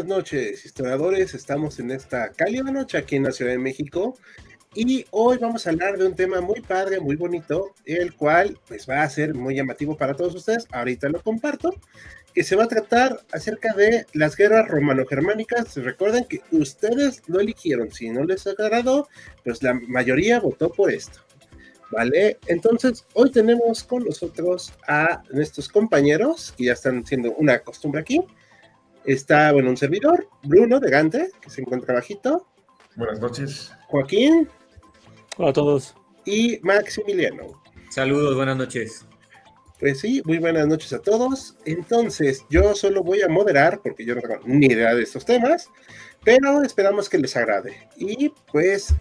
Buenas noches, historiadores. Estamos en esta cálida noche aquí en la Ciudad de México y hoy vamos a hablar de un tema muy padre, muy bonito, el cual pues va a ser muy llamativo para todos ustedes. Ahorita lo comparto, que se va a tratar acerca de las guerras romano-germánicas. Recuerden que ustedes lo eligieron, si no les agradó, pues la mayoría votó por esto. ¿Vale? Entonces, hoy tenemos con nosotros a nuestros compañeros, que ya están siendo una costumbre aquí, Está, bueno, un servidor, Bruno de Gante, que se encuentra bajito. Buenas noches. Joaquín. Hola a todos. Y Maximiliano. Saludos, buenas noches. Pues sí, muy buenas noches a todos. Entonces, yo solo voy a moderar porque yo no tengo ni idea de estos temas, pero esperamos que les agrade. Y pues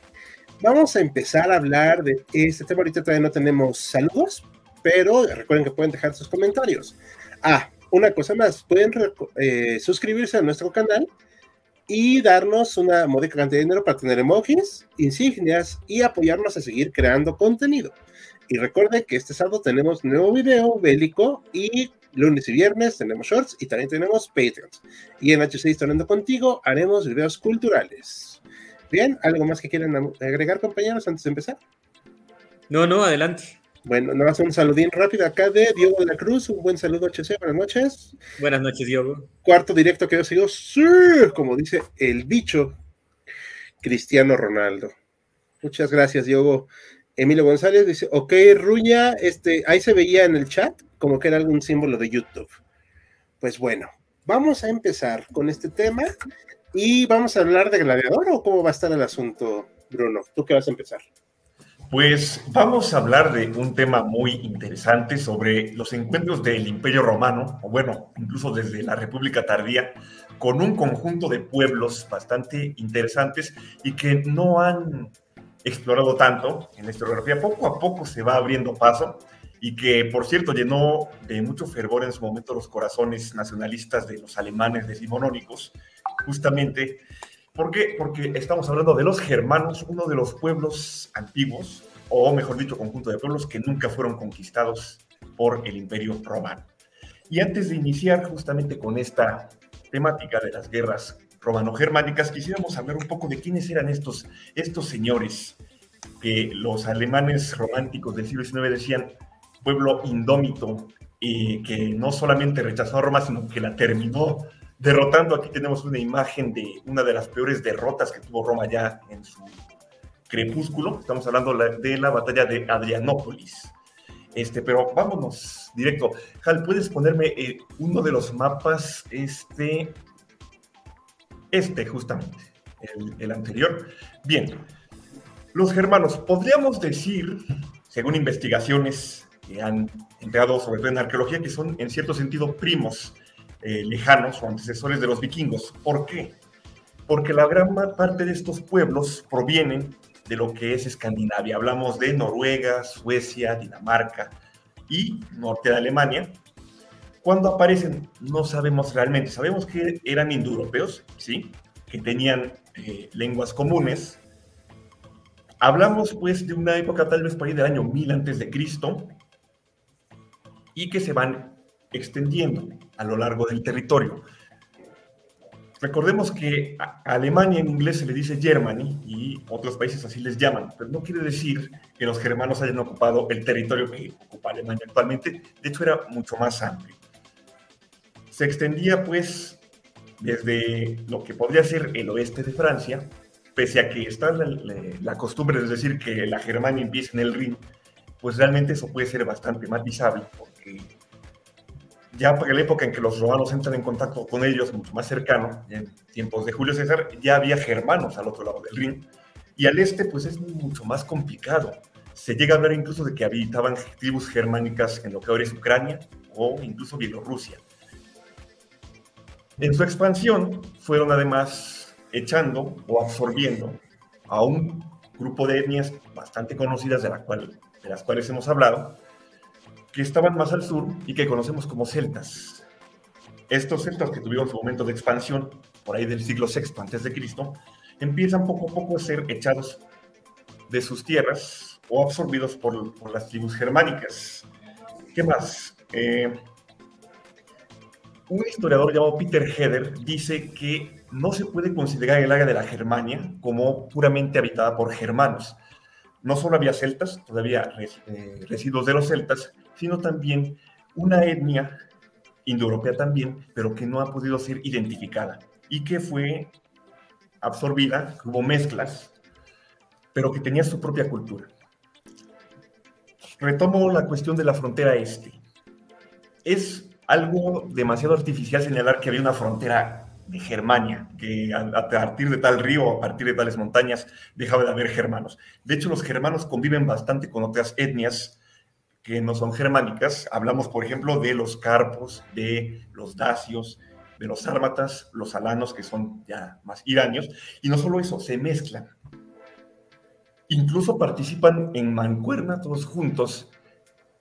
vamos a empezar a hablar de este tema. Ahorita todavía no tenemos saludos, pero recuerden que pueden dejar sus comentarios. Ah, una cosa más, pueden eh, suscribirse a nuestro canal y darnos una módica cantidad de dinero para tener emojis, insignias y apoyarnos a seguir creando contenido. Y recuerden que este sábado tenemos nuevo video bélico y lunes y viernes tenemos shorts y también tenemos Patreons. Y en HC Historiando Contigo haremos videos culturales. Bien, ¿algo más que quieran agregar, compañeros, antes de empezar? No, no, adelante. Bueno, nada más un saludín rápido acá de Diego de la Cruz. Un buen saludo, HC. Buenas noches. Buenas noches, Diego. Cuarto directo que yo sigo, sí, como dice el bicho Cristiano Ronaldo. Muchas gracias, Diego. Emilio González dice, ok, Ruña, este, ahí se veía en el chat como que era algún símbolo de YouTube. Pues bueno, vamos a empezar con este tema y vamos a hablar de Gladiador o cómo va a estar el asunto, Bruno. ¿Tú qué vas a empezar? Pues vamos a hablar de un tema muy interesante sobre los encuentros del Imperio Romano, o bueno, incluso desde la República Tardía, con un conjunto de pueblos bastante interesantes y que no han explorado tanto en la historiografía. Poco a poco se va abriendo paso y que, por cierto, llenó de mucho fervor en su momento los corazones nacionalistas de los alemanes decimonónicos, justamente ¿Por qué? Porque estamos hablando de los germanos, uno de los pueblos antiguos, o mejor dicho, conjunto de pueblos que nunca fueron conquistados por el imperio romano. Y antes de iniciar justamente con esta temática de las guerras romano-germánicas, quisiéramos hablar un poco de quiénes eran estos, estos señores que los alemanes románticos del siglo XIX decían pueblo indómito y que no solamente rechazó a Roma, sino que la terminó derrotando. Aquí tenemos una imagen de una de las peores derrotas que tuvo Roma ya en su crepúsculo. Estamos hablando de la batalla de Adrianópolis. Este, pero vámonos directo. Hal, ¿puedes ponerme eh, uno de los mapas? Este, este justamente, el, el anterior. Bien, los germanos, podríamos decir, según investigaciones que han entrado sobre todo en arqueología, que son en cierto sentido primos eh, lejanos o antecesores de los vikingos. ¿Por qué? Porque la gran parte de estos pueblos provienen de lo que es Escandinavia. Hablamos de Noruega, Suecia, Dinamarca y norte de Alemania. Cuando aparecen, no sabemos realmente. Sabemos que eran indoeuropeos, ¿sí? Que tenían eh, lenguas comunes. Hablamos, pues, de una época tal vez por ahí del año 1000 antes de Cristo y que se van extendiendo a lo largo del territorio. Recordemos que a Alemania en inglés se le dice Germany y otros países así les llaman, pero no quiere decir que los germanos hayan ocupado el territorio que ocupa Alemania actualmente, de hecho era mucho más amplio. Se extendía pues desde lo que podría ser el oeste de Francia, pese a que está la, la costumbre de decir que la Germania empieza en el Rin, pues realmente eso puede ser bastante matizable, porque ya para la época en que los romanos entran en contacto con ellos, mucho más cercano, en tiempos de Julio César, ya había germanos al otro lado del Rin. Y al este, pues es mucho más complicado. Se llega a hablar incluso de que habitaban tribus germánicas en lo que ahora es Ucrania o incluso Bielorrusia. En su expansión fueron además echando o absorbiendo a un grupo de etnias bastante conocidas de, la cual, de las cuales hemos hablado, estaban más al sur y que conocemos como celtas. Estos celtas que tuvieron su momento de expansión por ahí del siglo VI antes de Cristo, empiezan poco a poco a ser echados de sus tierras o absorbidos por, las tribus germánicas. ¿Qué más? Eh, un historiador llamado Peter Heder dice que no se puede considerar el área de la Germania como puramente habitada por germanos. No solo había celtas, todavía eh, residuos de los celtas, sino también una etnia indoeuropea también, pero que no ha podido ser identificada y que fue absorbida, hubo mezclas, pero que tenía su propia cultura. Retomo la cuestión de la frontera este. Es algo demasiado artificial señalar que había una frontera de Germania, que a, partir de tal río, a partir de tales montañas, dejaba de haber germanos. De hecho, los germanos conviven bastante con otras etnias que no son germánicas. Hablamos, por ejemplo, de los carpos, de los dacios, de los sármatas, los alanos, que son ya más iranios. Y no solo eso, se mezclan. Incluso participan en mancuerna todos juntos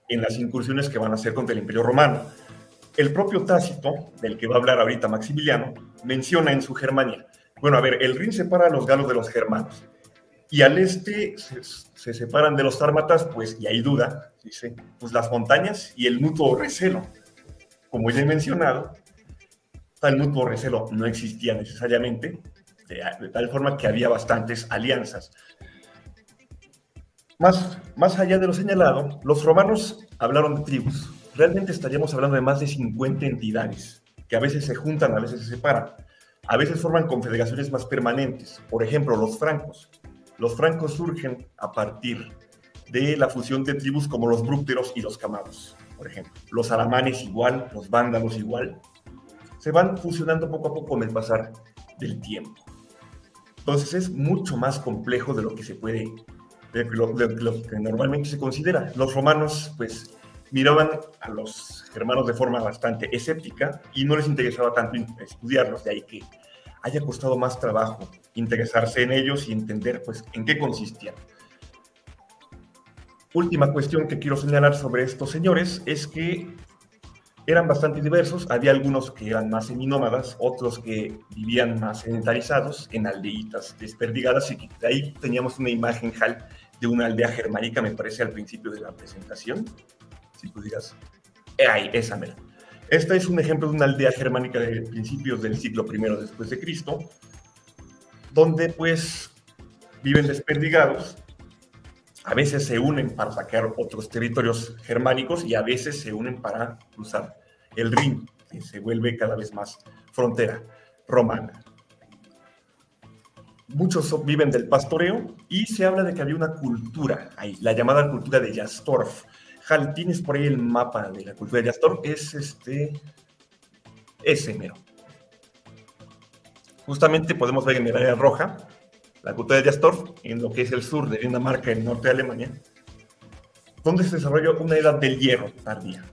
en las incursiones que van a hacer contra el Imperio Romano. El propio Tácito, del que va a hablar ahorita Maximiliano, menciona en su Germania, bueno, a ver, el Rin separa a los galos de los germanos, y al este se, separan de los sármatas, pues, y hay duda, dice, pues las montañas y el mutuo recelo. Como ya he mencionado, tal mutuo recelo no existía necesariamente, de, tal forma que había bastantes alianzas. Más, más allá de lo señalado, los romanos hablaron de tribus, realmente estaríamos hablando de más de 50 entidades que a veces se juntan, a veces se separan, a veces forman confederaciones más permanentes. Por ejemplo, los francos. Los francos surgen a partir de la fusión de tribus como los brúcteros y los camados, por ejemplo. Los alamanes igual, los vándalos igual. Se van fusionando poco a poco con el pasar del tiempo. Entonces es mucho más complejo de lo que se puede, de lo, de lo que normalmente se considera. Los romanos, pues, miraban a los germanos de forma bastante escéptica y no les interesaba tanto estudiarlos, de ahí que haya costado más trabajo interesarse en ellos y entender pues en qué consistían. Última cuestión que quiero señalar sobre estos señores es que eran bastante diversos, había algunos que eran más seminómadas, otros que vivían más sedentarizados en aldeitas desperdigadas y de ahí teníamos una imagen Hal de una aldea germánica, me parece al principio de la presentación si digas, ay, esa mera. Esta es un ejemplo de una aldea germánica de principios del siglo I después de Cristo, donde pues viven desperdigados, a veces se unen para saquear otros territorios germánicos y a veces se unen para cruzar el Rin, que se vuelve cada vez más frontera romana. Muchos viven del pastoreo y se habla de que había una cultura ahí, la llamada cultura de Jastorf, Hal, tienes por ahí el mapa de la cultura de Yastor, es este, ese mero. Justamente podemos ver en el área roja la cultura de Yastor, en lo que es el sur de Dinamarca, el norte de Alemania, donde se desarrolló una edad del hierro tardía.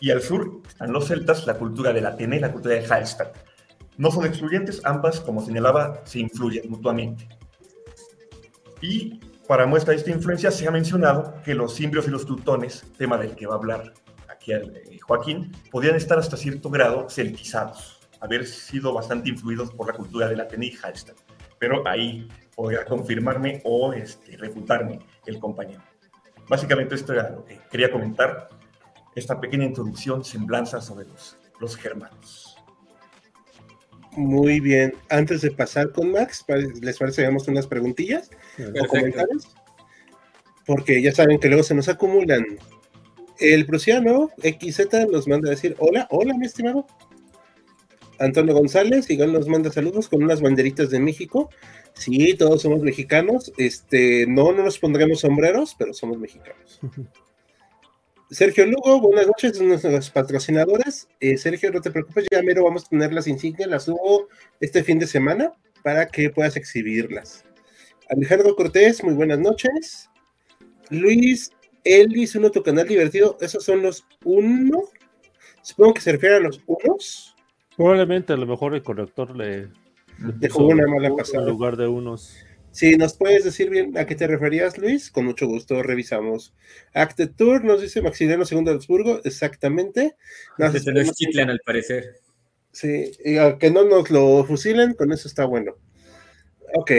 Y al sur están los celtas, la cultura de la Atene y la cultura de Hallstatt. No son excluyentes, ambas, como señalaba, se influyen mutuamente. Y para muestra de esta influencia se ha mencionado que los simbrios y los teutones, tema del que va a hablar aquí eh, Joaquín, podían estar hasta cierto grado celtizados, haber sido bastante influidos por la cultura de la y Hallstatt. Pero ahí podría confirmarme o este, refutarme el compañero. Básicamente esto era lo que quería comentar, esta pequeña introducción, semblanza sobre los, los germanos. Muy bien. Antes de pasar con Max, ¿les parece que unas preguntillas o comentarios? Porque ya saben que luego se nos acumulan. El prusiano XZ nos manda a decir, hola, hola, mi estimado. Antonio González, igual nos manda saludos con unas banderitas de México. Sí, todos somos mexicanos. Este, no, no nos pondremos sombreros, pero somos mexicanos. Sergio Lugo, buenas noches, nuestras patrocinadoras. Eh, Sergio, no te preocupes, ya mero vamos a tener las insignias, las subo este fin de semana para que puedas exhibirlas. Alejandro Cortés, muy buenas noches. Luis, dice uno tu canal divertido. ¿Esos son los uno? Supongo que se refiere a los unos. Probablemente a lo mejor el corrector le Dejó una mala en pasada. lugar de unos. Si nos puedes decir bien a qué te referías, Luis, con mucho gusto revisamos. Acted Tour nos dice Maximiliano II de Habsburgo, exactamente. Nos Desde los Chitlan, al parecer. Sí, y a que no nos lo fusilen, con eso está bueno. Ok,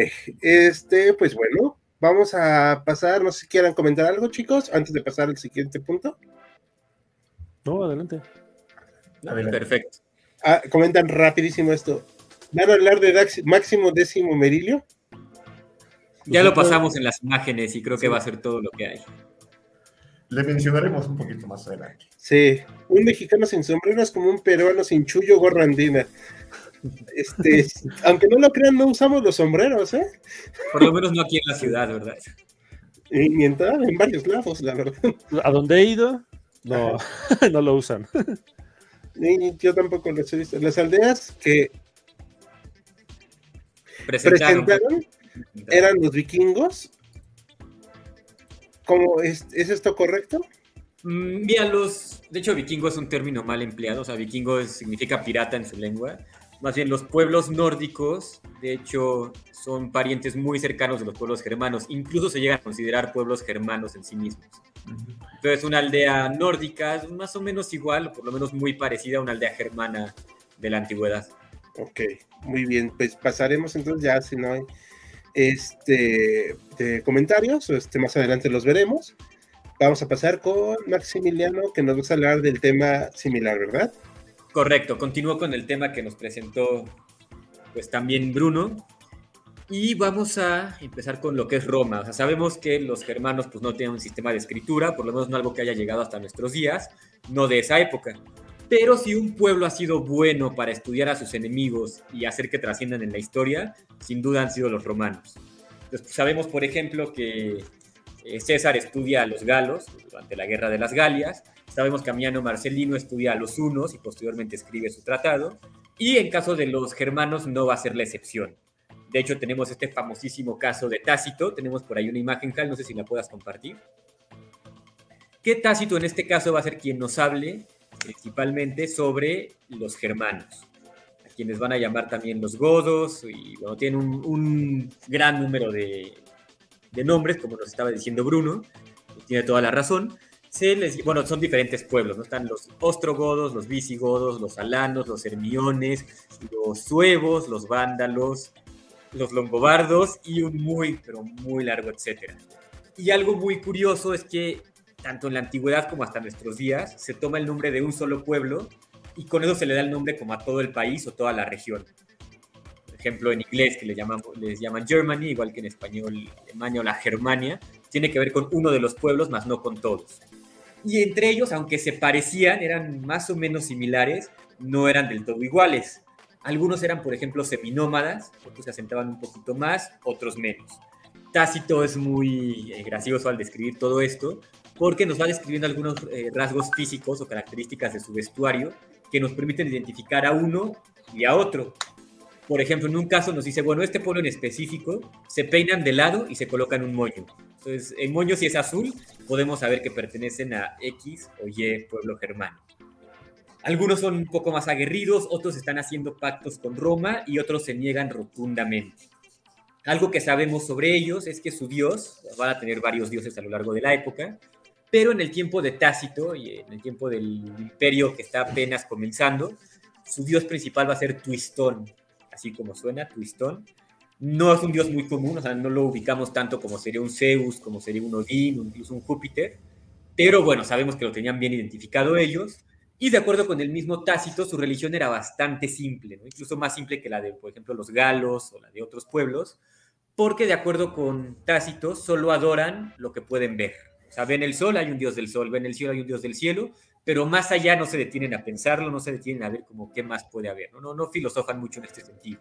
este, pues bueno, vamos a pasar, no sé si quieran comentar algo, chicos, antes de pasar al siguiente punto. No, adelante. Adelante. Perfecto. Ah, comentan rapidísimo esto. ¿Van a hablar de Dax- Máximo Décimo Merilio? Ya lo pasamos en las imágenes y creo que va a ser todo lo que hay. Le mencionaremos un poquito más adelante. Sí, un mexicano sin sombrero es como un peruano sin chullo gorra andina. Este, aunque no lo crean, no usamos los sombreros, ¿eh? Por lo menos no aquí en la ciudad, ¿verdad? Y ni en, en varios lados, la verdad. A donde he ido, no, no lo usan. Y yo tampoco los he visto. Las aldeas que Presentaron. presentaron eran los vikingos. ¿Cómo es, ¿Es esto correcto? Mm, Mira, los. De hecho, vikingo es un término mal empleado. O sea, vikingo significa pirata en su lengua. Más bien, los pueblos nórdicos, de hecho, son parientes muy cercanos de los pueblos germanos. Incluso se llegan a considerar pueblos germanos en sí mismos. Entonces, una aldea nórdica es más o menos igual, por lo menos muy parecida a una aldea germana de la antigüedad. Ok, muy bien. Pues pasaremos entonces ya, si no hay este, de comentarios, este, más adelante los veremos. Vamos a pasar con Maximiliano, que nos va a hablar del tema similar, ¿verdad? Correcto, continúo con el tema que nos presentó pues también Bruno. Y vamos a empezar con lo que es Roma. O sea, sabemos que los germanos pues no tienen un sistema de escritura, por lo menos no algo que haya llegado hasta nuestros días, no de esa época. Pero si un pueblo ha sido bueno para estudiar a sus enemigos y hacer que trasciendan en la historia, sin duda han sido los romanos. Entonces, pues, sabemos, por ejemplo, que eh, César estudia a los galos durante la guerra de las Galias, Sabemos que Amiano Marcelino estudia a los hunos y posteriormente escribe su tratado. Y en caso de los germanos no va a ser la excepción. De hecho, tenemos este famosísimo caso de Tácito. Tenemos por ahí una imagen, Cal, no sé si la puedas compartir. Que Tácito en este caso va a ser quien nos hable principalmente sobre los germanos, a quienes van a llamar también los godos, y bueno, tienen un, gran número de, de nombres, como nos estaba diciendo Bruno, y tiene toda la razón bueno, son diferentes pueblos, ¿no? Están los ostrogodos, los visigodos, los alanos, los hermiones, los suevos, los vándalos, los longobardos y un muy, pero muy largo etcétera. Y algo muy curioso es que tanto en la antigüedad como hasta nuestros días se toma el nombre de un solo pueblo y con eso se le da el nombre como a todo el país o toda la región. Por ejemplo, en inglés que les llaman Germany, igual que en español Alemania o la Germania, tiene que ver con uno de los pueblos, más no con todos y entre ellos, aunque se parecían, eran más o menos similares, no eran del todo iguales. Algunos eran, por ejemplo, seminómadas, otros se asentaban un poquito más, otros menos. Tácito es muy eh, gracioso al describir todo esto, porque nos va describiendo algunos eh, rasgos físicos o características de su vestuario que nos permiten identificar a uno y a otro. Por ejemplo, en un caso nos dice, bueno, este pueblo en específico se peinan de lado y se colocan un moño. Entonces, el moño si es azul, podemos saber que pertenecen a X o Y pueblo germano. Algunos son un poco más aguerridos, otros están haciendo pactos con Roma y otros se niegan rotundamente. Algo que sabemos sobre ellos es que su dios, van a tener varios dioses a lo largo de la época, pero en el tiempo de Tácito y en el tiempo del imperio que está apenas comenzando, su dios principal va a ser Twistón, así como suena, Twistón, no es un dios muy común, o sea, no lo ubicamos tanto como sería un Zeus, como sería un Odín, incluso un Júpiter, pero bueno, sabemos que lo tenían bien identificado ellos, y de acuerdo con el mismo Tácito, su religión era bastante simple, ¿no? incluso más simple que la de, por ejemplo, los galos o la de otros pueblos, porque de acuerdo con Tácito, solo adoran lo que pueden ver. O sea, ven el sol, hay un dios del sol, ven el cielo, hay un dios del cielo, pero más allá no se detienen a pensarlo, no se detienen a ver como qué más puede haber, no, no, no filosofan mucho en este sentido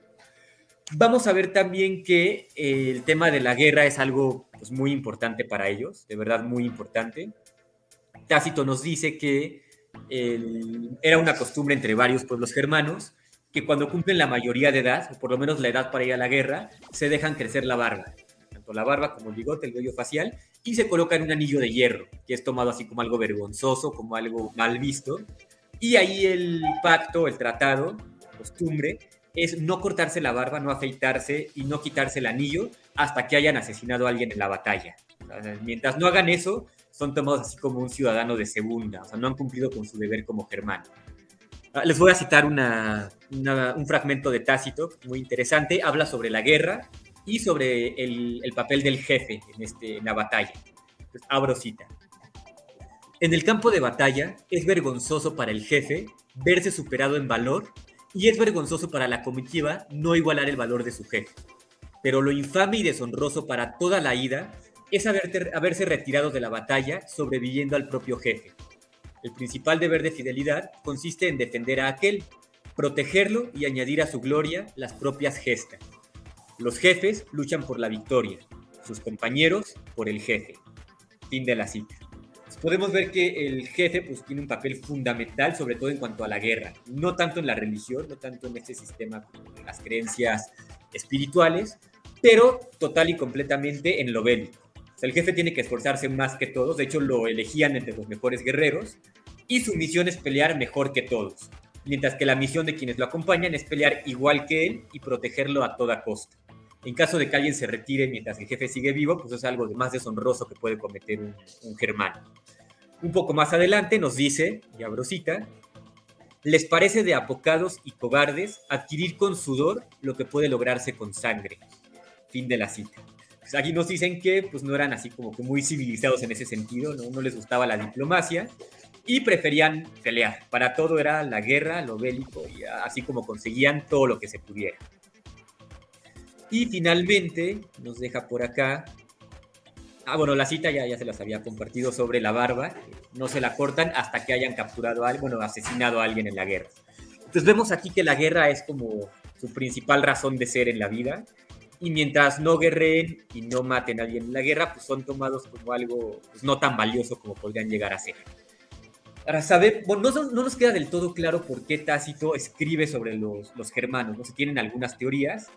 vamos a ver también que eh, el tema de la guerra es algo pues, muy importante para ellos, de verdad muy importante. Tácito nos dice que era una costumbre entre varios pueblos germanos que cuando cumplen la mayoría de edad, o por lo menos la edad para ir a la guerra, se dejan crecer la barba. Tanto la barba como el bigote, el vello facial, y se coloca en un anillo de hierro, que es tomado así como algo vergonzoso, como algo mal visto. Y ahí el pacto, el tratado, costumbre, es no cortarse la barba, no afeitarse y no quitarse el anillo hasta que hayan asesinado a alguien en la batalla. Mientras no hagan eso, son tomados así como un ciudadano de segunda, o sea, no han cumplido con su deber como germano. Ah, les voy a citar un fragmento de Tácito muy interesante, habla sobre la guerra y sobre el, papel del jefe en, este, en la batalla. abro cita. En el campo de batalla es vergonzoso para el jefe verse superado en valor y es vergonzoso para la comitiva no igualar el valor de su jefe. Pero lo infame y deshonroso para toda la ida es haberse retirado de la batalla sobreviviendo al propio jefe. El principal deber de fidelidad consiste en defender a aquel, protegerlo y añadir a su gloria las propias gestas. Los jefes luchan por la victoria, sus compañeros por el jefe. Fin de la cita. Podemos ver que el jefe pues, tiene un papel fundamental, sobre todo en cuanto a la guerra, no tanto en la religión, no tanto en este sistema de las creencias espirituales, pero total y completamente en lo bélico el jefe tiene que esforzarse más que todos, de hecho lo elegían entre los mejores guerreros, y su misión es pelear mejor que todos, mientras que la misión de quienes lo acompañan es pelear igual que él y protegerlo a toda costa. En caso de que alguien se retire mientras el jefe sigue vivo, pues es algo de más deshonroso que puede cometer un, germano. Un poco más adelante nos dice, y abro les parece de apocados y cobardes adquirir con sudor lo que puede lograrse con sangre. Fin de la cita. Pues, aquí nos dicen que pues no eran así como que muy civilizados en ese sentido, ¿no? no les gustaba la diplomacia y preferían pelear. Para todo era la guerra, lo bélico y así como conseguían todo lo que se pudiera. Y finalmente nos deja por acá. Ah, bueno, la cita ya, ya se las había compartido sobre la barba. No se la cortan hasta que hayan capturado a alguien, bueno, asesinado a alguien en la guerra. Entonces vemos aquí que la guerra es como su principal razón de ser en la vida y mientras no guerreen y no maten a alguien en la guerra, pues son tomados como algo pues, no tan valioso como podrían llegar a ser. Ahora, saber, bueno, no, no, nos queda del todo claro por qué Tácito escribe sobre los, los germanos, ¿no? Se tienen algunas teorías,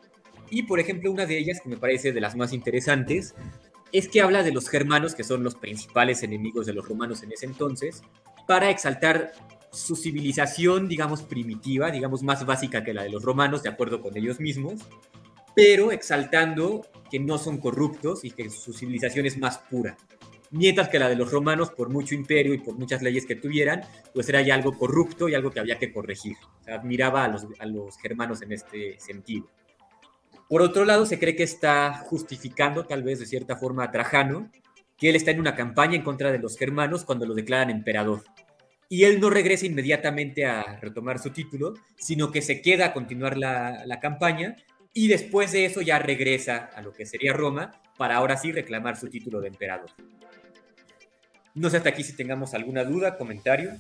y por ejemplo, una de ellas, que me parece de las más interesantes, es que habla de los germanos, que son los principales enemigos de los romanos en ese entonces, para exaltar su civilización, digamos, primitiva, digamos, más básica que la de los romanos, de acuerdo con ellos mismos, pero exaltando que no son corruptos y que su civilización es más pura. Mientras que la de los romanos, por mucho imperio y por muchas leyes que tuvieran, pues era ya algo corrupto y algo que había que corregir. Admiraba a los, a los germanos en este sentido. Por otro lado, se cree que está justificando tal vez de cierta forma a Trajano, que él está en una campaña en contra de los germanos cuando lo declaran emperador. Y él no regresa inmediatamente a retomar su título, sino que se queda a continuar la, la campaña y después de eso ya regresa a lo que sería Roma para ahora sí reclamar su título de emperador. No sé hasta aquí si tengamos alguna duda, comentario.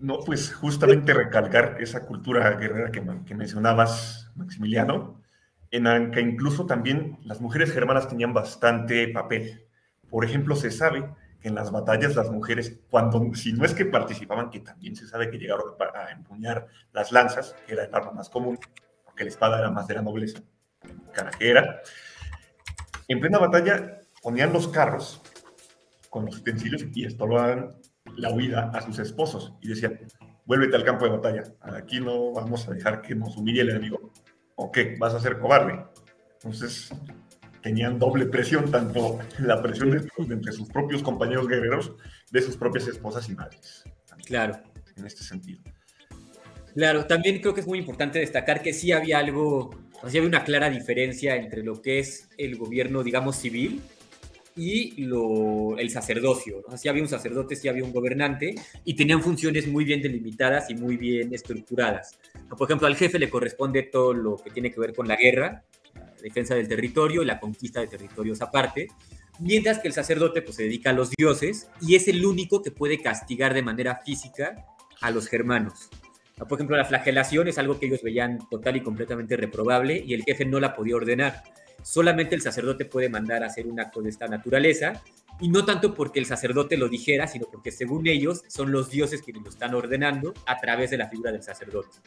No, pues justamente recalcar esa cultura guerrera que, que mencionabas, Maximiliano, en la que incluso también las mujeres germanas tenían bastante papel. Por ejemplo, se sabe en las batallas las mujeres, cuando, si no es que participaban, que también se sabe que llegaron a empuñar las lanzas, que era el arma más común, porque la espada era más de la nobleza, carajera, en plena batalla ponían los carros con los utensilios y estorbaban la huida a sus esposos y decían, vuélvete al campo de batalla, aquí no vamos a dejar que nos humille el enemigo, o qué, vas a ser cobarde. Entonces, tenían doble presión, tanto la presión de, entre sus propios compañeros guerreros, de sus propias esposas y madres. Claro. En este sentido. Claro, también creo que es muy importante destacar que sí había algo, o sea, había una clara diferencia entre lo que es el gobierno, digamos, civil y lo, el sacerdocio. ¿no? había un sacerdote, sí había un gobernante y tenían funciones muy bien delimitadas y muy bien estructuradas. Por ejemplo, al jefe le corresponde todo lo que tiene que ver con la guerra, defensa del territorio y la conquista de territorios aparte, mientras que el sacerdote pues, se dedica a los dioses y es el único que puede castigar de manera física a los germanos. Por ejemplo, la flagelación es algo que ellos veían total y completamente reprobable y el jefe no la podía ordenar. Solamente el sacerdote puede mandar a hacer un acto de esta naturaleza y no tanto porque el sacerdote lo dijera, sino porque según ellos son los dioses quienes lo están ordenando a través de la figura del sacerdote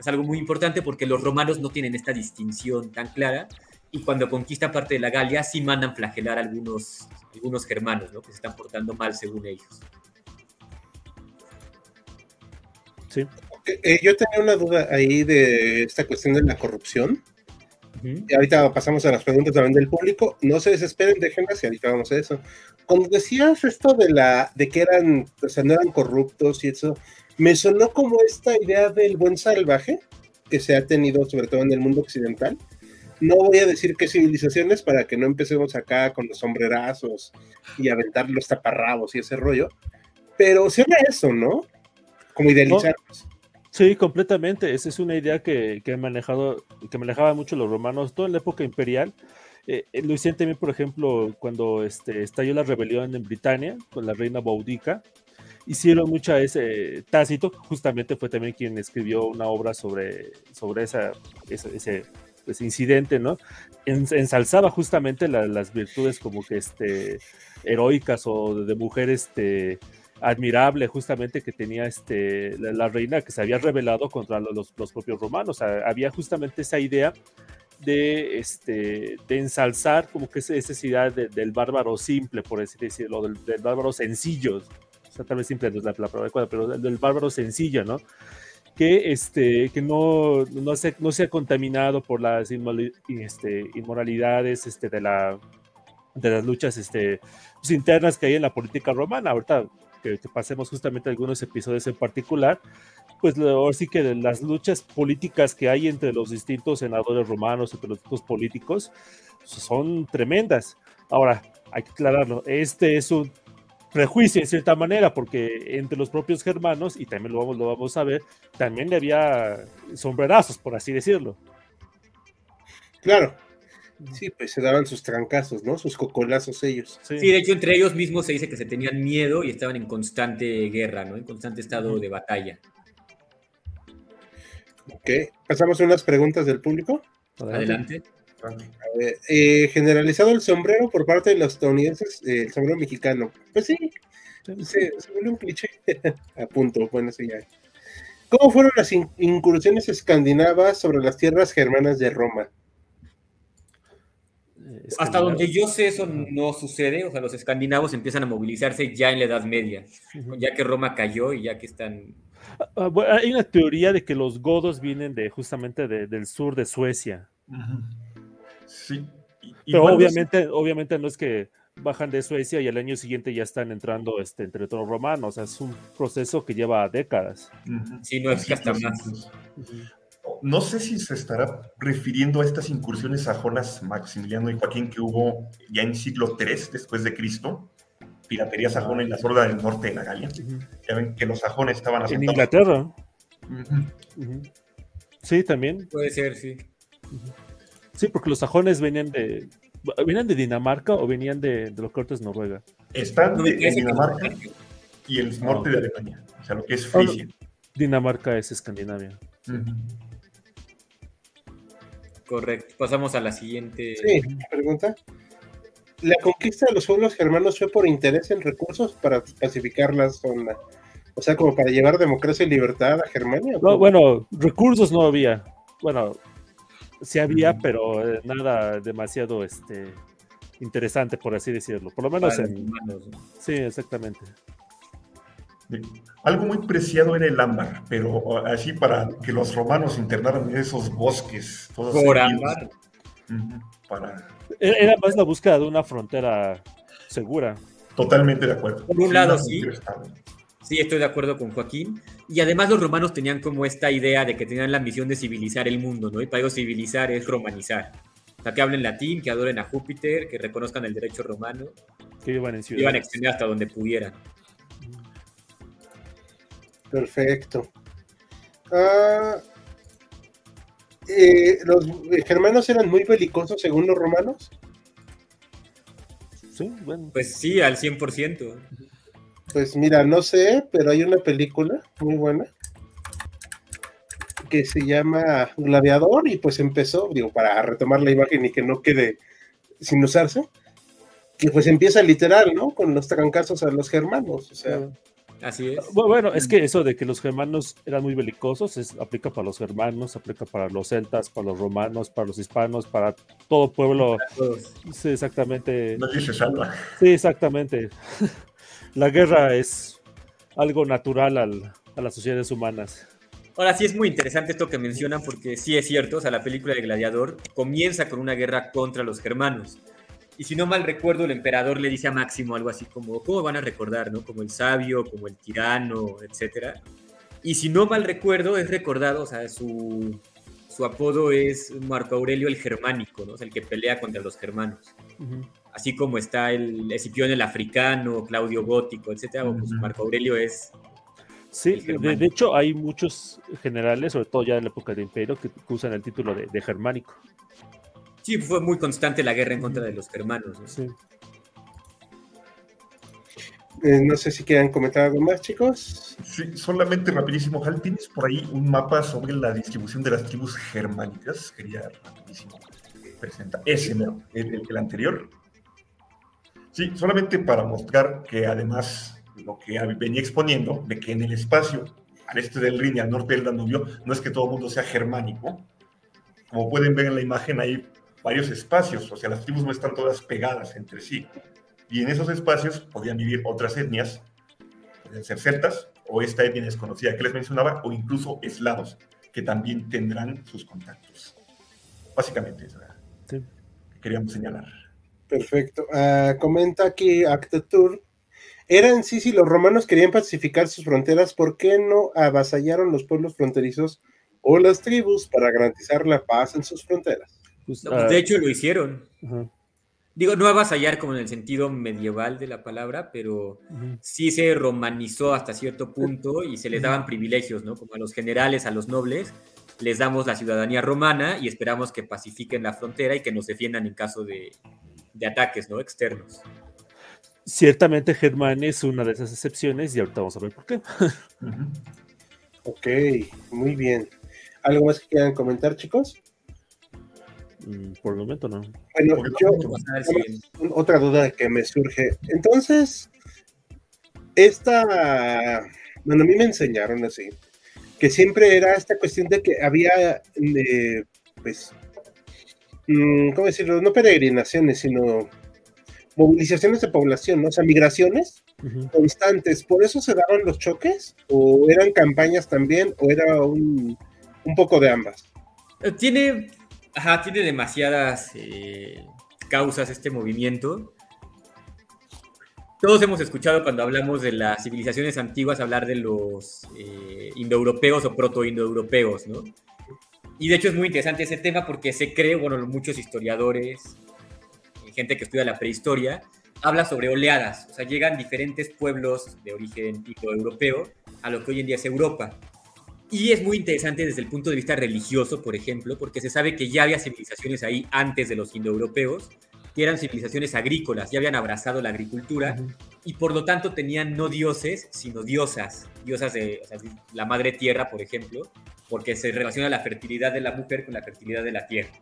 es algo muy importante porque los romanos no tienen esta distinción tan clara y cuando conquistan parte de la Galia sí mandan flagelar a algunos, algunos germanos, ¿no? Que se están portando mal según ellos. Sí. Eh, yo tenía una duda ahí de esta cuestión de la corrupción. Y ahorita pasamos a las preguntas también del público. No se desesperen, déjenlas y ahorita vamos a eso. Cuando decías esto de la de que eran, o sea, no eran corruptos y eso, me sonó como esta idea del buen salvaje que se ha tenido sobre todo en el mundo occidental. No voy a decir qué civilizaciones para que no empecemos acá con los sombrerazos y aventar los taparrabos y ese rollo, pero suena eso, ¿no? Como idealizarlos. Sí, completamente. Esa es una idea que, que han manejado, que manejaban mucho los romanos, toda la época imperial. Eh, eh, lo hicieron también, por ejemplo, cuando este, estalló la rebelión en Britania con la reina Boudica. Hicieron mucha ese Tácito, justamente fue también quien escribió una obra sobre, sobre ese, ese, ese incidente, ¿no? En- ensalzaba justamente la- las virtudes como que este, heroicas o de, mujer este, admirable justamente que tenía este, la, reina que se había rebelado contra lo- los, los propios romanos. Había justamente esa idea de, este, ensalzar como que esa necesidad de- del bárbaro simple, por así decirlo, del, del bárbaro sencillo. Sea, tal vez simple la, la adecuada, pero del, bárbaro sencillo, ¿no? Que, este, que no, no, se, no sea contaminado por las este, inmoralidades este, de, la, de las luchas este, pues, internas que hay en la política romana. Ahorita que, que pasemos justamente algunos episodios en particular, pues ahora sí que las luchas políticas que hay entre los distintos senadores romanos, entre los distintos políticos, son tremendas. Ahora, hay que aclararlo, este es un prejuicio en cierta manera, porque entre los propios germanos, y también lo vamos, lo vamos a ver, también le había sombrerazos, por así decirlo. Claro. Sí, pues se daban sus trancazos, ¿no? Sus cocolazos ellos. Sí. Sí, de hecho, entre ellos mismos se dice que se tenían miedo y estaban en constante guerra, ¿no? En constante estado de batalla. Ok. Pasamos a unas preguntas del público. Adelante. A ver, eh, generalizado el sombrero por parte de los estadounidenses, eh, el sombrero mexicano. Pues sí, se, se vuelve un cliché. a punto, bueno, sí ya. ¿Cómo fueron las in- incursiones escandinavas sobre las tierras germanas de Roma? Eh, Hasta donde yo sé, eso no sucede. O sea, los escandinavos empiezan a movilizarse ya en la Edad Media, ya que Roma cayó y ya que están. Ah, bueno, hay una teoría de que los godos vienen de justamente de- del sur de Suecia. Ujú. Sí. Y- Pero obviamente, obviamente no es que bajan de Suecia y al año siguiente ya están entrando este, en territorio romano. O sea, es un proceso que lleva décadas. Ujú. Sí, no es que hasta más. No sé si se estará refiriendo a estas incursiones sajonas Maximiliano y Joaquín que hubo ya en siglo III después de Cristo, piratería sajona en la zona del norte de la Galia. Ujú. Ya ven que los sajones estaban En asentados. Inglaterra. Ujú. Ujú. Sí, también. Puede ser, sí. Sí, porque los sajones venían de. ¿Venían de Dinamarca o venían de, de los cortes Noruega? Están No en Dinamarca y el norte ok. de Alemania, o sea, lo que es Ah. Frisia. Dinamarca es Escandinavia. Correcto. Pasamos a la siguiente. Sí, pregunta. ¿La conquista de los pueblos germanos fue por interés en recursos para pacificar la zona? O sea, como para llevar democracia y libertad a Germania. ¿o No, bueno, recursos no había. Bueno, sí había, Mm. pero eh, nada demasiado este, interesante, por así decirlo. Por lo menos los en. Sí, exactamente. Algo muy preciado era el ámbar, pero así para que los romanos internaran en esos bosques. todos Por ámbar. Para... Era más la búsqueda de una frontera segura. Totalmente de acuerdo. Por un lado, sí. Sí, estoy de acuerdo con Joaquín. Y además los romanos tenían como esta idea de que tenían la misión de civilizar el mundo, ¿no? Y para ellos civilizar es romanizar. O sea, que hablen latín, que adoren a Júpiter, que reconozcan el derecho romano, Que iban en y iban a extender hasta donde pudieran. Perfecto. Ah, eh, ¿Los germanos eran muy belicosos según los romanos? Sí, bueno. Pues sí, al 100%. Pues mira, no sé, pero hay una película muy buena que se llama Gladiador y pues empezó, digo, para retomar la imagen y que no quede sin usarse, que pues empieza literal, ¿no? Con los trancazos a los germanos, o sea, Así es. Bueno, es que eso de que los germanos eran muy belicosos es, aplica para los germanos, aplica para los celtas, para los romanos, para los hispanos, para todo pueblo. Sí, exactamente. Nadie se salva. Sí, exactamente. La guerra es algo natural al, a las sociedades humanas. Ahora sí es muy interesante esto que mencionan porque sí es cierto, o sea, la película de Gladiador comienza con una guerra contra los germanos. Y si no mal recuerdo, el emperador le dice a Máximo algo así como, ¿cómo van a recordar, no? Como el sabio, como el tirano, etcétera. Y si no mal recuerdo, es recordado, o sea, su, su apodo es Marco Aurelio el Germánico, ¿no? O sea, el que pelea contra los germanos. Así como está el Escipión el Africano, Claudio Gótico, etcétera, pues Marco Aurelio es Sí, de, hecho hay muchos generales, sobre todo ya en la época del imperio, que usan el título de, germánico. Sí, fue muy constante la guerra en contra de los germanos. ¿no? Sí. Eh, no sé si quieren comentar algo más, chicos. Sí, solamente rapidísimo, Hal, ¿tienes por ahí un mapa sobre la distribución de las tribus germánicas? Quería rapidísimo presentar ese, el, el anterior. Sí, solamente para mostrar que además lo que venía exponiendo, de que en el espacio al este del Rin y al norte del Danubio, no es que todo el mundo sea germánico. Como pueden ver en la imagen, hay varios espacios, o sea, las tribus no están todas pegadas entre sí. Y en esos espacios podían vivir otras etnias, pueden ser celtas, o esta etnia desconocida que les mencionaba, o incluso eslavos, que también tendrán sus contactos. Básicamente eso que queríamos señalar. Perfecto. Uh, comenta aquí Actatur era en sí si los romanos querían pacificar sus fronteras, ¿por qué no avasallaron los pueblos fronterizos o las tribus para garantizar la paz en sus fronteras? Pues, pues, de hecho lo hicieron. Digo, no avasallar como en el sentido medieval de la palabra, pero sí se romanizó hasta cierto punto y se les daban privilegios, ¿no? Como a los generales, a los nobles, les damos la ciudadanía romana y esperamos que pacifiquen la frontera y que nos defiendan en caso de, de ataques, ¿no? Externos. Ciertamente Germán es una de esas excepciones y ahorita vamos a ver por qué. ok, muy bien. ¿Algo más que quieran comentar, chicos? Mm, por el momento no. Bueno, yo, otra duda que me surge. Entonces, esta, bueno, a mí me enseñaron así, que siempre era esta cuestión de que había, eh, pues, ¿cómo decirlo? No peregrinaciones, sino movilizaciones de población, ¿no? o sea, migraciones constantes. ¿Por eso se daban los choques? ¿O eran campañas también? ¿O era un, poco de ambas? Eh, tiene, ajá, tiene demasiadas eh, causas este movimiento. Todos hemos escuchado cuando hablamos de las civilizaciones antiguas hablar de los eh, indoeuropeos o proto-indoeuropeos, ¿no? Y de hecho es muy interesante ese tema porque se cree, bueno, muchos historiadores gente que estudia la prehistoria, habla sobre oleadas, o sea, llegan diferentes pueblos de origen europeo a lo que hoy en día es Europa. Y es muy interesante desde el punto de vista religioso, por ejemplo, porque se sabe que ya había civilizaciones ahí antes de los indoeuropeos, que eran civilizaciones agrícolas, ya habían abrazado la agricultura y por lo tanto tenían no dioses, sino diosas, diosas de la madre tierra, por ejemplo, porque se relaciona la fertilidad de la mujer con la fertilidad de la tierra.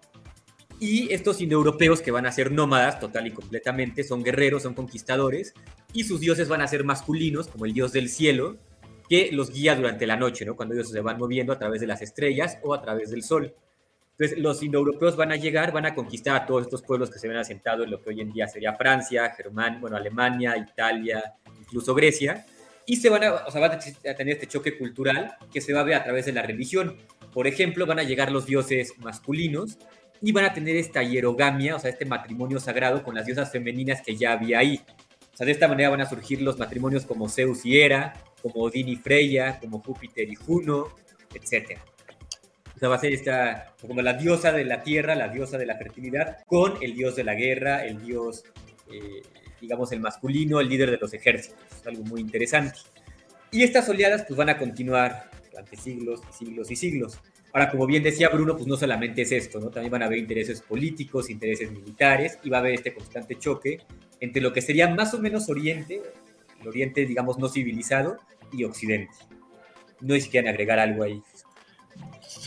Y estos indoeuropeos que van a ser nómadas total y completamente, son guerreros, son conquistadores, y sus dioses van a ser masculinos, como el dios del cielo, que los guía durante la noche, ¿no? Cuando ellos se van moviendo a través de las estrellas o a través del sol. Entonces, los indoeuropeos van a llegar, van a conquistar a todos estos pueblos que se ven asentados en lo que hoy en día sería Francia, Germán, bueno, Alemania, Italia, incluso Grecia, y se van a, o sea, van a tener este choque cultural que se va a ver a través de la religión. Por ejemplo, van a llegar los dioses masculinos y van a tener esta hierogamia, o sea, este matrimonio sagrado con las diosas femeninas que ya había ahí. O sea, de esta manera van a surgir los matrimonios como Zeus y Hera, como Odín y Freya, como Júpiter y Juno, etc. O sea, va a ser esta, como la diosa de la tierra, la diosa de la fertilidad, con el dios de la guerra, el dios, eh, digamos, el masculino, el líder de los ejércitos. Es algo muy interesante. Y estas oleadas pues van a continuar durante siglos y siglos y siglos. Ahora, como bien decía Bruno, pues no solamente es esto, ¿no? También van a haber intereses políticos, intereses militares, y va a haber este constante choque entre lo que sería más o menos Oriente, el Oriente, digamos, no civilizado, y Occidente. No si quieren agregar algo ahí.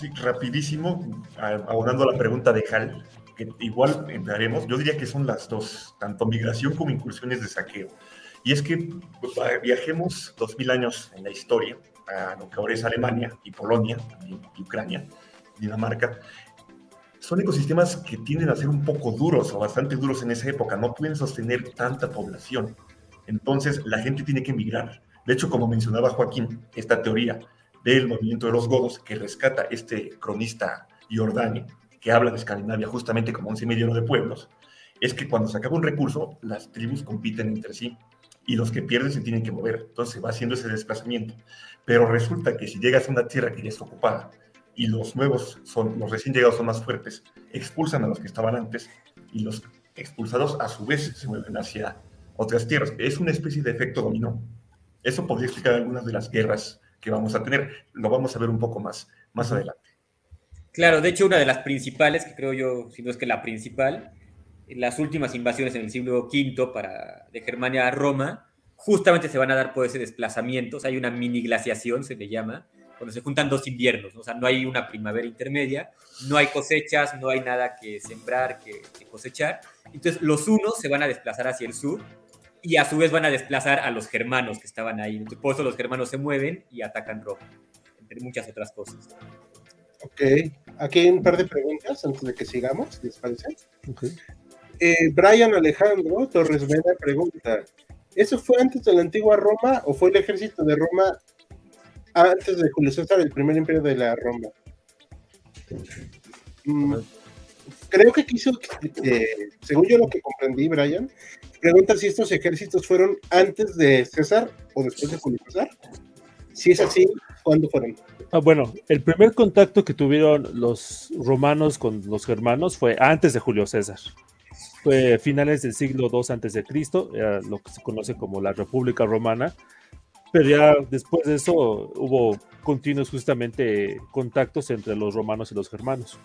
Sí, rapidísimo, abordando la pregunta de Hal, que igual entraremos, yo diría que son las dos, tanto migración como incursiones de saqueo. Y es que pues, viajemos dos mil años en la historia, a lo que ahora es Alemania y Polonia, y Ucrania, Dinamarca, son ecosistemas que tienden a ser un poco duros o bastante duros en esa época, no pueden sostener tanta población. Entonces la gente tiene que emigrar. De hecho, como mencionaba Joaquín, esta teoría del movimiento de los godos que rescata este cronista Jordani, que habla de Escandinavia justamente como un semillero de pueblos, es que cuando se acaba un recurso, las tribus compiten entre sí y los que pierden se tienen que mover. Entonces va haciendo ese desplazamiento. Pero resulta que si llegas a una tierra que ya está ocupada y los nuevos son, los recién llegados son más fuertes, expulsan a los que estaban antes y los expulsados a su vez se mueven hacia otras tierras. Es una especie de efecto dominó. Eso podría explicar algunas de las guerras que vamos a tener. Lo vamos a ver un poco más, más adelante. Claro, de hecho, una de las principales, que creo yo, si no es que la principal, las últimas invasiones en el siglo V para, de Germania a Roma, justamente se van a dar por ese desplazamiento. hay una mini glaciación, se le llama, cuando se juntan dos inviernos. O sea, no hay una primavera intermedia, no hay cosechas, no hay nada que sembrar, que, cosechar. Entonces, los unos se van a desplazar hacia el sur y a su vez van a desplazar a los germanos que estaban ahí. por eso los germanos se mueven y atacan Roma, entre muchas otras cosas. Ok, aquí hay un par de preguntas antes de que sigamos, ¿les parece? Eh, Brian Alejandro Torres Veda pregunta, ¿eso fue antes de la antigua Roma o fue el ejército de Roma antes de Julio César, el primer imperio de la Roma? Mm, creo que quiso, eh, según yo lo que comprendí, Brian, pregunta si estos ejércitos fueron antes de César o después de Julio César. Si es así, ¿cuándo fueron? Ah, bueno, el primer contacto que tuvieron los romanos con los germanos fue antes de Julio César. Fue finales del siglo II antes de Cristo, lo que se conoce como la República Romana. Pero ya después de eso hubo continuos justamente contactos entre los romanos y los germanos.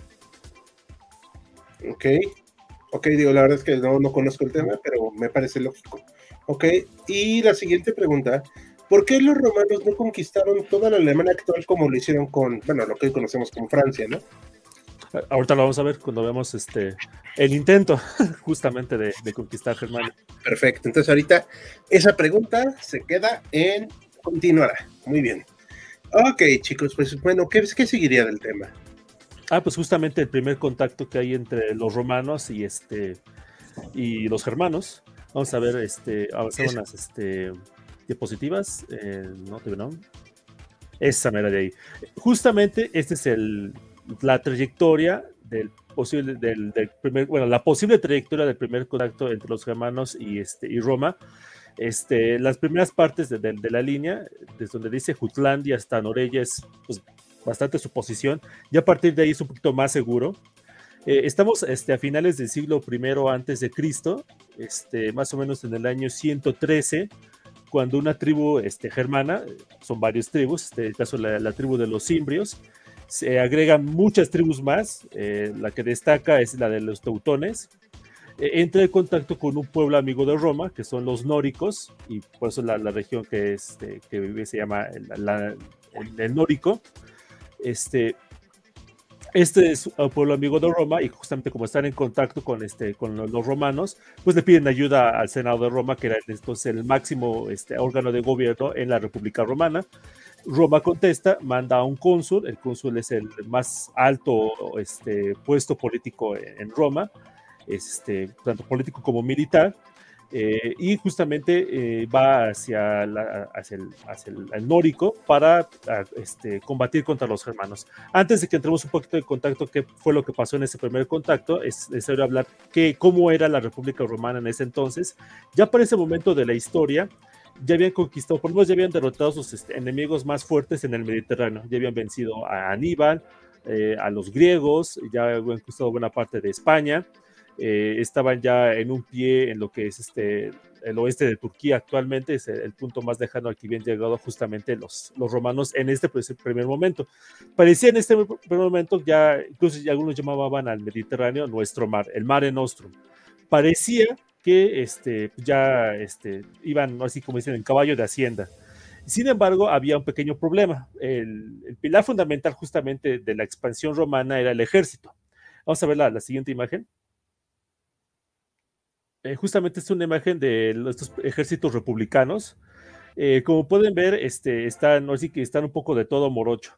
Ok, ok, digo, la verdad es que no, no conozco el tema, pero me parece lógico. Ok, y la siguiente pregunta, ¿Por qué los romanos no conquistaron toda la Alemania actual como lo hicieron con, bueno, lo que hoy conocemos como Francia, ¿no? Ahorita lo vamos a ver cuando vemos este el intento justamente de, conquistar Germania. Perfecto. Entonces ahorita esa pregunta se queda en continuará. Muy bien. Ok, chicos, pues bueno, ¿qué, qué seguiría del tema? Ah, pues justamente el primer contacto que hay entre los romanos y este y los germanos. Vamos a ver, este, avanzar unas, este, diapositivas, eh, no te no. Esa mera de ahí. Justamente esta es el, la trayectoria del posible, del, primer, bueno, la posible trayectoria del primer contacto entre los germanos y, este, y Roma. Este, las primeras partes de, de, la línea, desde donde dice Jutlandia hasta Norella, es pues, bastante su posición, y a partir de ahí es un poquito más seguro. Eh, estamos este, a finales del siglo I antes de Cristo, este, más o menos en el año 113, cuando una tribu este, germana, son varias tribus, en este caso la, tribu de los cimbrios, se agregan muchas tribus más, eh, la que destaca es la de los teutones, e, entra en contacto con un pueblo amigo de Roma, que son los nóricos, y por eso la, región que, este, que vive se llama el, el, nórico. Este, este es un pueblo amigo de Roma y justamente como están en contacto con, este, con los romanos, pues le piden ayuda al Senado de Roma, que era entonces el máximo este, órgano de gobierno en la República Romana. Roma contesta, manda a un cónsul, el cónsul es el más alto este, puesto político en Roma, este, tanto político como militar, eh, y justamente eh, va hacia, hacia, el, hacia el, nórico para este, combatir contra los germanos. Antes de que entremos un poquito en contacto, qué fue lo que pasó en ese primer contacto, es necesario hablar que, cómo era la República Romana en ese entonces. Ya para ese momento de la historia, ya habían conquistado, por lo menos ya habían derrotado a sus este, enemigos más fuertes en el Mediterráneo, ya habían vencido a Aníbal, eh, a los griegos, ya habían conquistado buena parte de España, eh, estaban ya en un pie en lo que es este, el oeste de Turquía actualmente, es el, punto más lejano al que habían llegado justamente los, los romanos en este primer momento. Parecía en este primer momento ya, incluso ya algunos llamaban al Mediterráneo nuestro mar, el Mare Nostrum. Parecía que este, ya este, iban, así como dicen, en caballo de hacienda. Sin embargo, había un pequeño problema. El, el, pilar fundamental justamente de la expansión romana era el ejército. Vamos a ver la, la siguiente imagen. Eh, justamente es una imagen de estos ejércitos republicanos. Eh, como pueden ver, este, están, así que están un poco de todo morocho.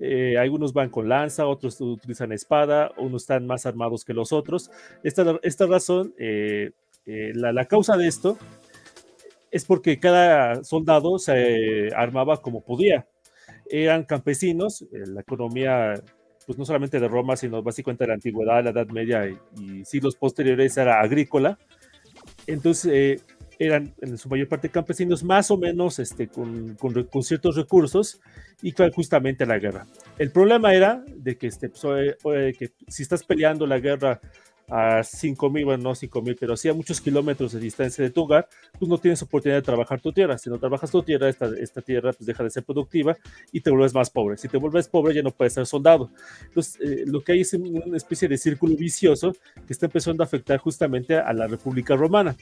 Eh, algunos van con lanza, otros utilizan espada, unos están más armados que los otros. Esta, esta razón, la, la, causa de esto es porque cada soldado se armaba como podía. Eran campesinos, la economía pues no solamente de Roma, sino básicamente de la antigüedad, la Edad Media y, siglos posteriores era agrícola. Entonces eh, eran en su mayor parte campesinos, más o menos este, con, con, ciertos recursos y fue justamente la guerra. El problema era de que, este, pues, que si estás peleando la guerra a 5.000, bueno, no 5.000, pero sí a muchos kilómetros de distancia de tu hogar, pues no tienes oportunidad de trabajar tu tierra. Si no trabajas tu tierra, esta, esta tierra pues deja de ser productiva y te vuelves más pobre. Si te vuelves pobre, ya no puedes ser soldado. Entonces, eh, lo que hay es una especie de círculo vicioso que está empezando a afectar justamente a la República Romana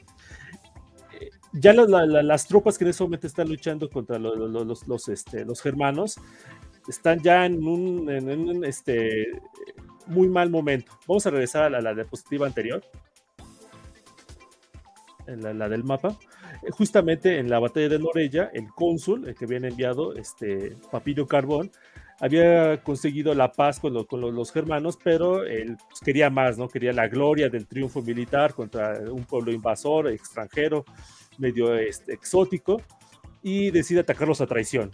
eh, ya las tropas que en ese momento están luchando contra los, los, los, este, los germanos están ya en un, en un este, muy mal momento. Vamos a regresar a la, diapositiva anterior, la, la, del mapa. Eh, justamente en la batalla de Norella, el cónsul, que habían enviado, este Papillo Carbón, había conseguido la paz con, con los, germanos, pero él pues, quería más, ¿no? Quería la gloria del triunfo militar contra un pueblo invasor, extranjero, medio este, exótico, y decide atacarlos a traición.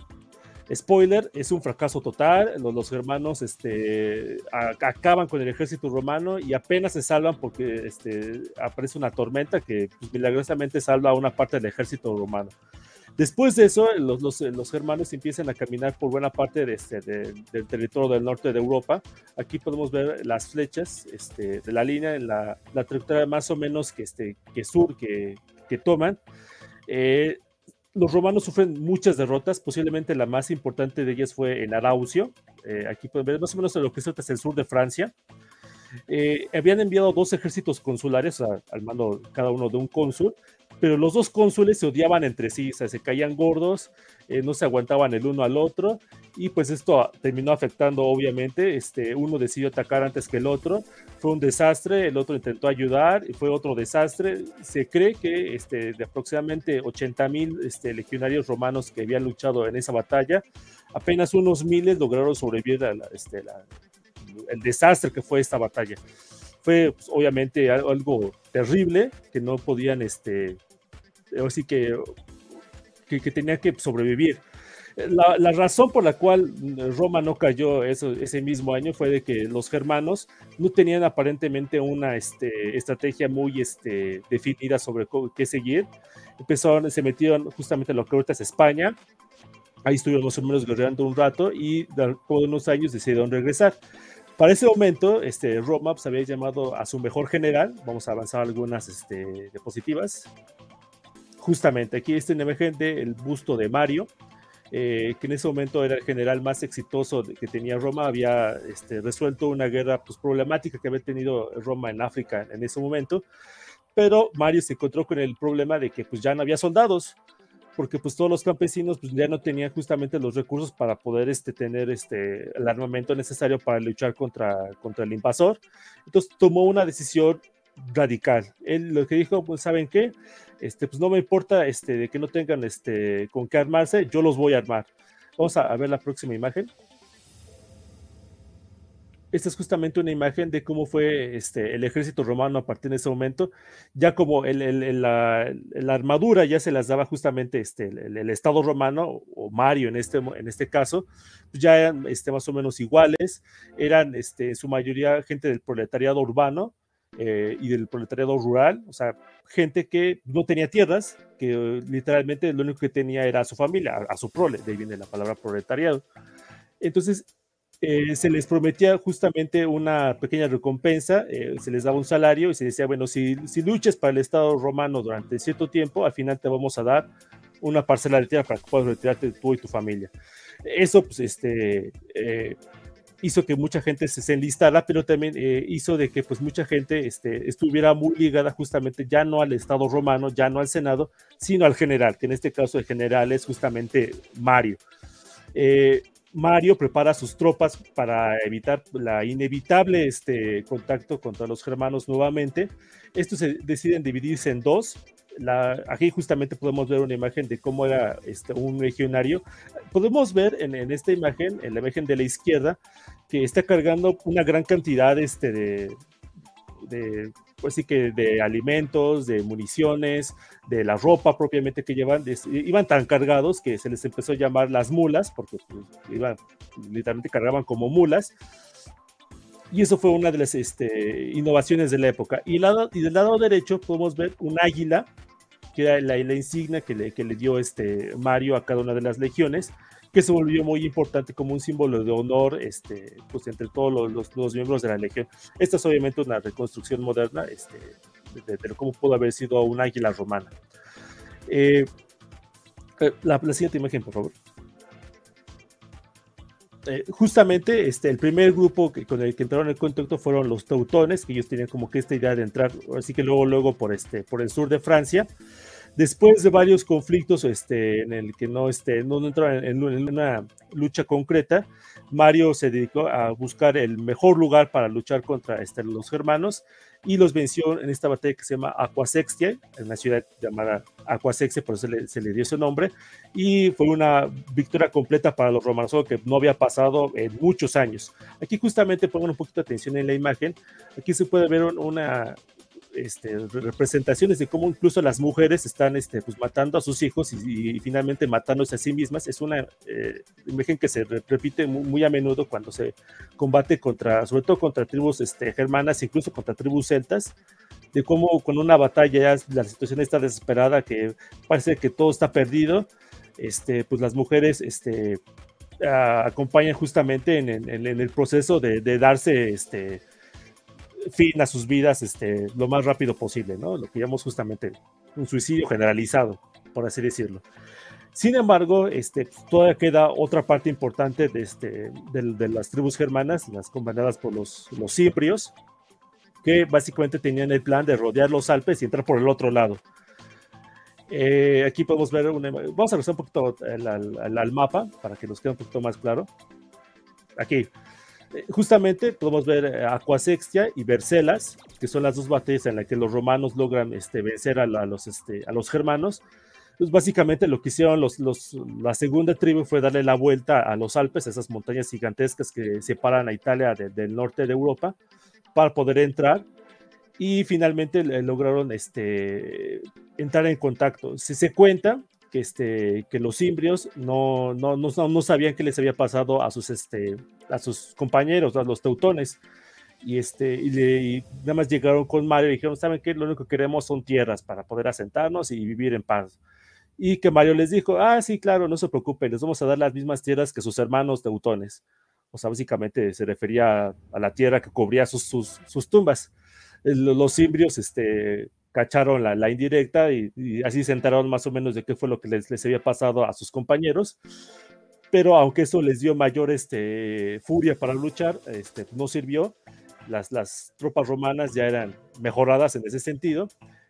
Spoiler, es un fracaso total. Los, los germanos este, acaban con el ejército romano y apenas se salvan porque este, aparece una tormenta que pues, milagrosamente salva a una parte del ejército romano. Después de eso, los, los, los, germanos empiezan a caminar por buena parte de este, del territorio del norte de Europa. Aquí podemos ver las flechas este, de la línea, en la, la, trayectoria más o menos que, este, que sur que, que toman. Eh, los romanos sufren muchas derrotas, posiblemente la más importante de ellas fue en Araucio, eh, aquí pueden ver más o menos lo que es el sur de Francia. Eh, habían enviado dos ejércitos consulares al mando cada uno de un cónsul, pero los dos cónsules se odiaban entre sí, o sea, se caían gordos, eh, no se aguantaban el uno al otro, y pues esto terminó afectando, obviamente, este, uno decidió atacar antes que el otro, fue un desastre, el otro intentó ayudar, y fue otro desastre, se cree que este, de aproximadamente 80 mil este, legionarios romanos que habían luchado en esa batalla, apenas unos miles lograron sobrevivir al este, desastre que fue esta batalla. Fue pues, obviamente algo terrible que no podían este así que, que, tenía que sobrevivir. La, la, razón por la cual Roma no cayó eso, ese mismo año fue de que los germanos no tenían aparentemente una este, estrategia muy este, definida sobre qué seguir. Empezaron, se metieron justamente en lo que ahorita es España. Ahí estuvieron más o menos guerreando un rato y de unos años decidieron regresar. Para ese momento, este, Roma pues, había llamado a su mejor general. Vamos a avanzar algunas este, diapositivas justamente aquí en imagen el busto de Mario, eh, que en ese momento era el general más exitoso que tenía Roma, había este, resuelto una guerra pues, problemática que había tenido Roma en África en ese momento, pero Mario se encontró con el problema de que pues, ya no había soldados, porque pues todos los campesinos pues, ya no tenían justamente los recursos para poder este, tener este, el armamento necesario para luchar contra, contra el invasor. Entonces tomó una decisión radical. Él lo que dijo, pues saben qué, este, pues no me importa este, de que no tengan este, con qué armarse, yo los voy a armar. Vamos a, ver la próxima imagen. Esta es justamente una imagen de cómo fue este, el ejército romano a partir de ese momento. Ya como el, la, armadura ya se las daba justamente este, el, Estado romano, o Mario en este, en este caso, pues ya eran este, más o menos iguales. Eran este, en su mayoría gente del proletariado urbano, eh, y del proletariado rural, o sea, gente que no tenía tierras, que literalmente lo único que tenía era a su familia, a, su prole, de ahí viene la palabra proletariado. Entonces, eh, se les prometía justamente una pequeña recompensa, eh, se les daba un salario y se decía, bueno, si, si luches para el Estado romano durante cierto tiempo, al final te vamos a dar una parcela de tierra para que puedas retirarte tú y tu familia. Eso, pues, este, hizo que mucha gente se, enlistara, pero también eh, hizo de que pues mucha gente este, estuviera muy ligada justamente ya no al Estado romano, ya no al Senado, sino al general, que en este caso el general es justamente Mario. Eh, Mario prepara sus tropas para evitar la inevitable este, contacto contra los germanos nuevamente. Estos se deciden dividirse en dos. La, aquí justamente podemos ver una imagen de cómo era este, un legionario. Podemos ver en, en, esta imagen, en la imagen de la izquierda, que está cargando una gran cantidad este, de, de pues sí que de alimentos, de municiones, de la ropa propiamente que llevan, iban tan cargados que se les empezó a llamar las mulas, porque pues, iban, literalmente cargaban como mulas. Y eso fue una de las este, innovaciones de la época. Y, del lado derecho podemos ver un águila, que era la, insignia que le, dio este Mario a cada una de las legiones que se volvió muy importante como un símbolo de honor este, pues, entre todos los, miembros de la Legión. Esta es obviamente una reconstrucción moderna de, cómo pudo haber sido un águila romana. Eh, la, la, siguiente imagen, por favor. Eh, justamente este, el primer grupo que, con el que entraron en contacto fueron los teutones, que ellos tenían como que esta idea de entrar, así que luego, luego por, este, por el sur de Francia. Después de varios conflictos este, en el que no, este, no entró en, en, una lucha concreta, Mario se dedicó a buscar el mejor lugar para luchar contra este, los germanos y los venció en esta batalla que se llama Aquasextia, en una ciudad llamada Aquasextia, por eso se le, dio ese nombre, y fue una victoria completa para los romanos, que no había pasado en muchos años. Aquí justamente pongan un poquito de atención en la imagen, aquí se puede ver una, este, representaciones de cómo incluso las mujeres están este, pues, matando a sus hijos y, y finalmente matándose a sí mismas. Es una eh, imagen que se repite muy, muy, a menudo cuando se combate contra, sobre todo contra tribus este, germanas, incluso contra tribus celtas, de cómo con una batalla la situación está desesperada, que parece que todo está perdido, este, pues las mujeres este, acompañan justamente en, en, en, el proceso de, de darse este, fin a sus vidas este, lo más rápido posible, ¿no? Lo que llamamos justamente un suicidio generalizado, por así decirlo. Sin embargo, este, todavía queda otra parte importante de, este, de, de las tribus germanas, las comandadas por los, los ciprios, que básicamente tenían el plan de rodear los Alpes y entrar por el otro lado. Eh, aquí podemos ver una, vamos a regresar un poquito al, al, al, mapa para que nos quede un poquito más claro. Aquí, justamente podemos ver Aquasextia y Vercelas, que son las dos batallas en las que los romanos logran este, vencer a, los, este, a los germanos. Pues básicamente lo que hicieron los, la segunda tribu fue darle la vuelta a los Alpes, esas montañas gigantescas que separan a Italia de, del norte de Europa, para poder entrar y finalmente lograron este, entrar en contacto. Si se cuenta que, este, que los imbrios no, no, no, no, sabían qué les había pasado a sus, este, a sus compañeros, a los teutones. Y, este, y, le, y nada más llegaron con Mario y dijeron, ¿saben qué? Lo único que queremos son tierras para poder asentarnos y vivir en paz. Y que Mario les dijo, ah, sí, claro, no se preocupen, les vamos a dar las mismas tierras que sus hermanos teutones. O sea, básicamente se refería a la tierra que cubría sus, sus, sus tumbas. Los imbrios este, cacharon la, la indirecta y, y, así se enteraron más o menos de qué fue lo que les, les había pasado a sus compañeros. Pero aunque eso les dio mayor este, furia para luchar, este, no sirvió. Las, las tropas romanas ya eran mejoradas en ese sentido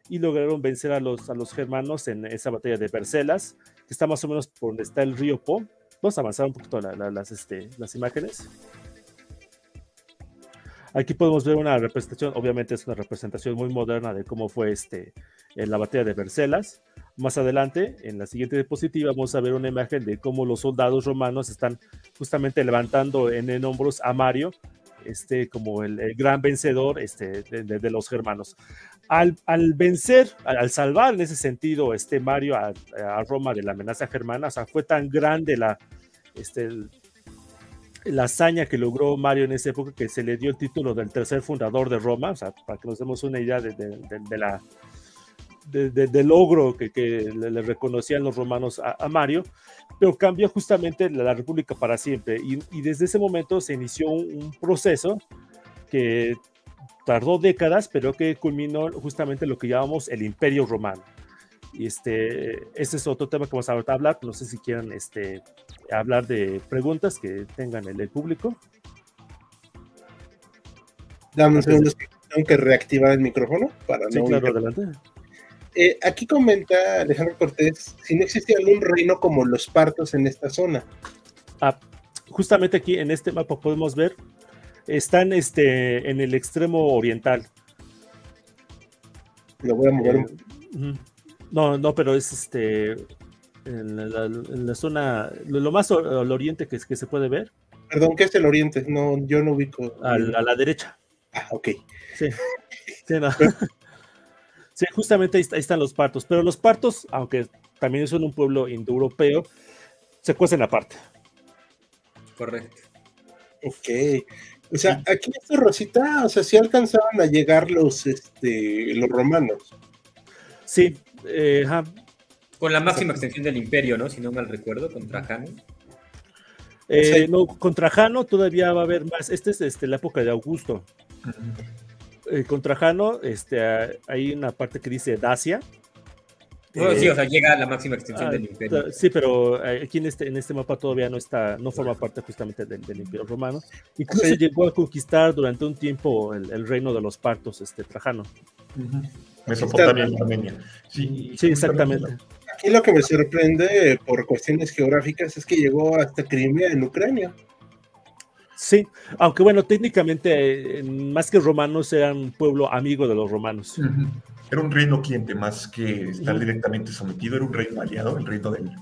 y lograron vencer a los, a los germanos en esa batalla de Bercelas, que está más o menos por donde está el río Po. Vamos a avanzar un poquito la, la, las, este, las imágenes. Aquí podemos ver una representación, obviamente es una representación muy moderna de cómo fue este, en la batalla de Bercelas. Más adelante, en la siguiente diapositiva, vamos a ver una imagen de cómo los soldados romanos están justamente levantando en, en hombros a Mario, este, como el, el gran vencedor este, de, de, de, los germanos. Al, al vencer, al, al, salvar en ese sentido este Mario a, a, Roma de la amenaza germana, o sea, fue tan grande la, este, la hazaña que logró Mario en esa época que se le dio el título del tercer fundador de Roma, o sea, para que nos demos una idea de, de, de la, del logro que, que le, reconocían los romanos a, a, Mario, pero cambió justamente la República para siempre y, y, desde ese momento se inició un, un, proceso que tardó décadas, pero que culminó justamente lo que llamamos el Imperio Romano. Y este, este es otro tema que vamos a hablar. No sé si quieran este, hablar de preguntas que tengan el, el público. Dame un segundo, tengo que reactivar el micrófono para sí, no. Claro, adelante. Eh, aquí comenta Alejandro Cortés si no existía algún reino como los partos en esta zona. Ah, justamente aquí en este mapa podemos ver, están este, en el extremo oriental. Lo voy a mover. Ujú. No, no, pero es este en la, en la zona, lo, lo más al oriente que, que se puede ver, Perdón, ¿qué es el oriente? No, yo no ubico. al- a, la derecha. Ah, ok. Sí, sí, no. Sí, justamente ahí, está- ahí están los partos, pero los partos, aunque también son un pueblo indoeuropeo, se cuecen aparte. Correcto. Ok. O sea, aquí esta Rosita, o sea, sí alcanzaban a llegar los, este, los romanos. Sí, eh, ajá, Con la máxima extensión del imperio, ¿no? Si no mal recuerdo, con Trajano. Eh, Sí. No, con Trajano todavía va a haber más. Esta es este, la época de Augusto. Eh, con Trajano este, ah, hay una parte que dice Dacia. Bueno, Eh, sí, o sea, llega a la máxima extensión ah, del imperio. sí, pero eh, aquí en este, en este mapa todavía no está, no forma parte justamente del, del Imperio Romano. Incluso Sí. llegó a conquistar durante un tiempo el, el reino de los partos, este Trajano. Mesopotamia y Armenia. Sí, Sí, exactamente. Aquí lo que me sorprende eh, por cuestiones geográficas es que llegó hasta Crimea en Ucrania. Sí, aunque bueno, técnicamente, eh, más que romanos, eran un pueblo amigo de los romanos. Era un reino cliente más que estar directamente sometido, era un reino aliado, el reino del, del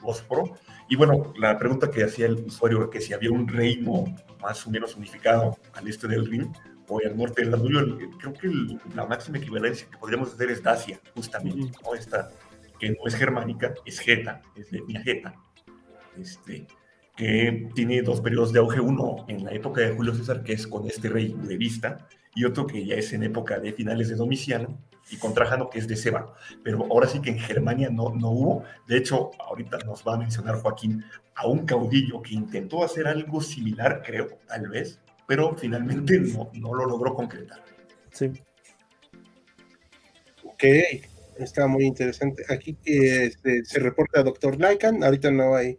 Bósforo. Y bueno, la pregunta que hacía el usuario era que si había un reino más o menos unificado al este del Rin o al norte del Danubio, creo que el- la máxima equivalencia que podríamos hacer es Dacia, justamente. ¿no? Esta, que no es germánica, es Geta, es de etnia Geta, este, que tiene dos periodos de auge, uno en la época de Julio César, que es con este rey de vista, y otro que ya es en época de finales de Domiciano, y con Trajano, que es de Seba. Pero ahora sí que en Germania no, no hubo. De hecho, ahorita nos va a mencionar Joaquín a un caudillo que intentó hacer algo similar, creo, tal vez, pero finalmente no, no lo logró concretar. Sí. Ok, está muy interesante. Aquí que este, se reporta a Dr. Lycan, ahorita no hay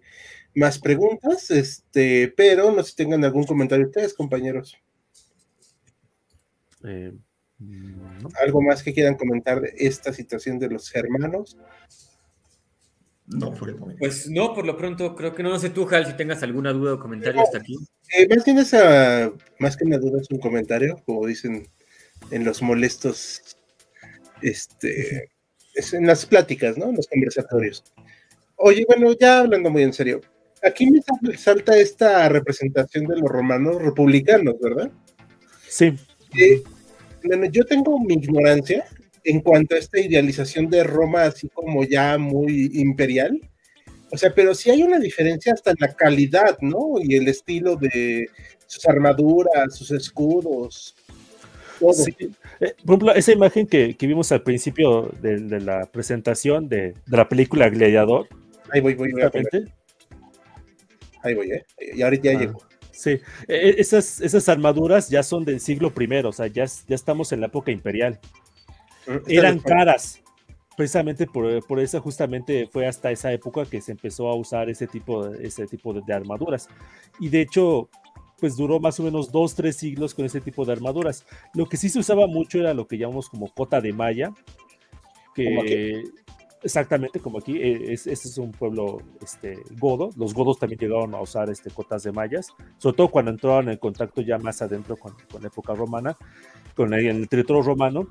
más preguntas, este, pero no sé si tengan algún comentario ustedes, compañeros. Eh, ¿no? ¿Algo más que quieran comentar de esta situación de los hermanos? No fue el momento. Pues no, por lo pronto creo que no, no sé tú, Hal, si tengas alguna duda o comentario hasta aquí. Eh, más bien esa, más que una duda, es un comentario, como dicen en los molestos, este, es en las pláticas, ¿no? En los conversatorios. Oye, bueno, ya hablando muy en serio, aquí me sal- salta esta representación de los romanos republicanos, ¿verdad? Sí, Eh, bueno, yo tengo mi ignorancia en cuanto a esta idealización de Roma así como ya muy imperial. O sea, pero sí hay una diferencia hasta en la calidad, ¿no? Y el estilo de sus armaduras, sus escudos. Sí, eh, por ejemplo, esa imagen que, que vimos al principio de, de la presentación de, de la película Gladiador, Ahí voy, voy, voy Ahí voy, ¿eh? Y ahorita ya Ah. llegó. sí, eh, esas, esas armaduras ya son del siglo I, o sea, ya, ya estamos en la época imperial. Eran caras, precisamente por, por eso justamente fue hasta esa época que se empezó a usar ese tipo, ese tipo de, de armaduras. Y de hecho, pues duró más o menos dos, tres siglos con ese tipo de armaduras. Lo que sí se usaba mucho era lo que llamamos como cota de malla, que exactamente como aquí, eh, es, este es un pueblo este, godo. Los godos también llegaron a usar este, cotas de mallas, sobre todo cuando entraron en contacto ya más adentro con, con la época romana, con el, el territorio romano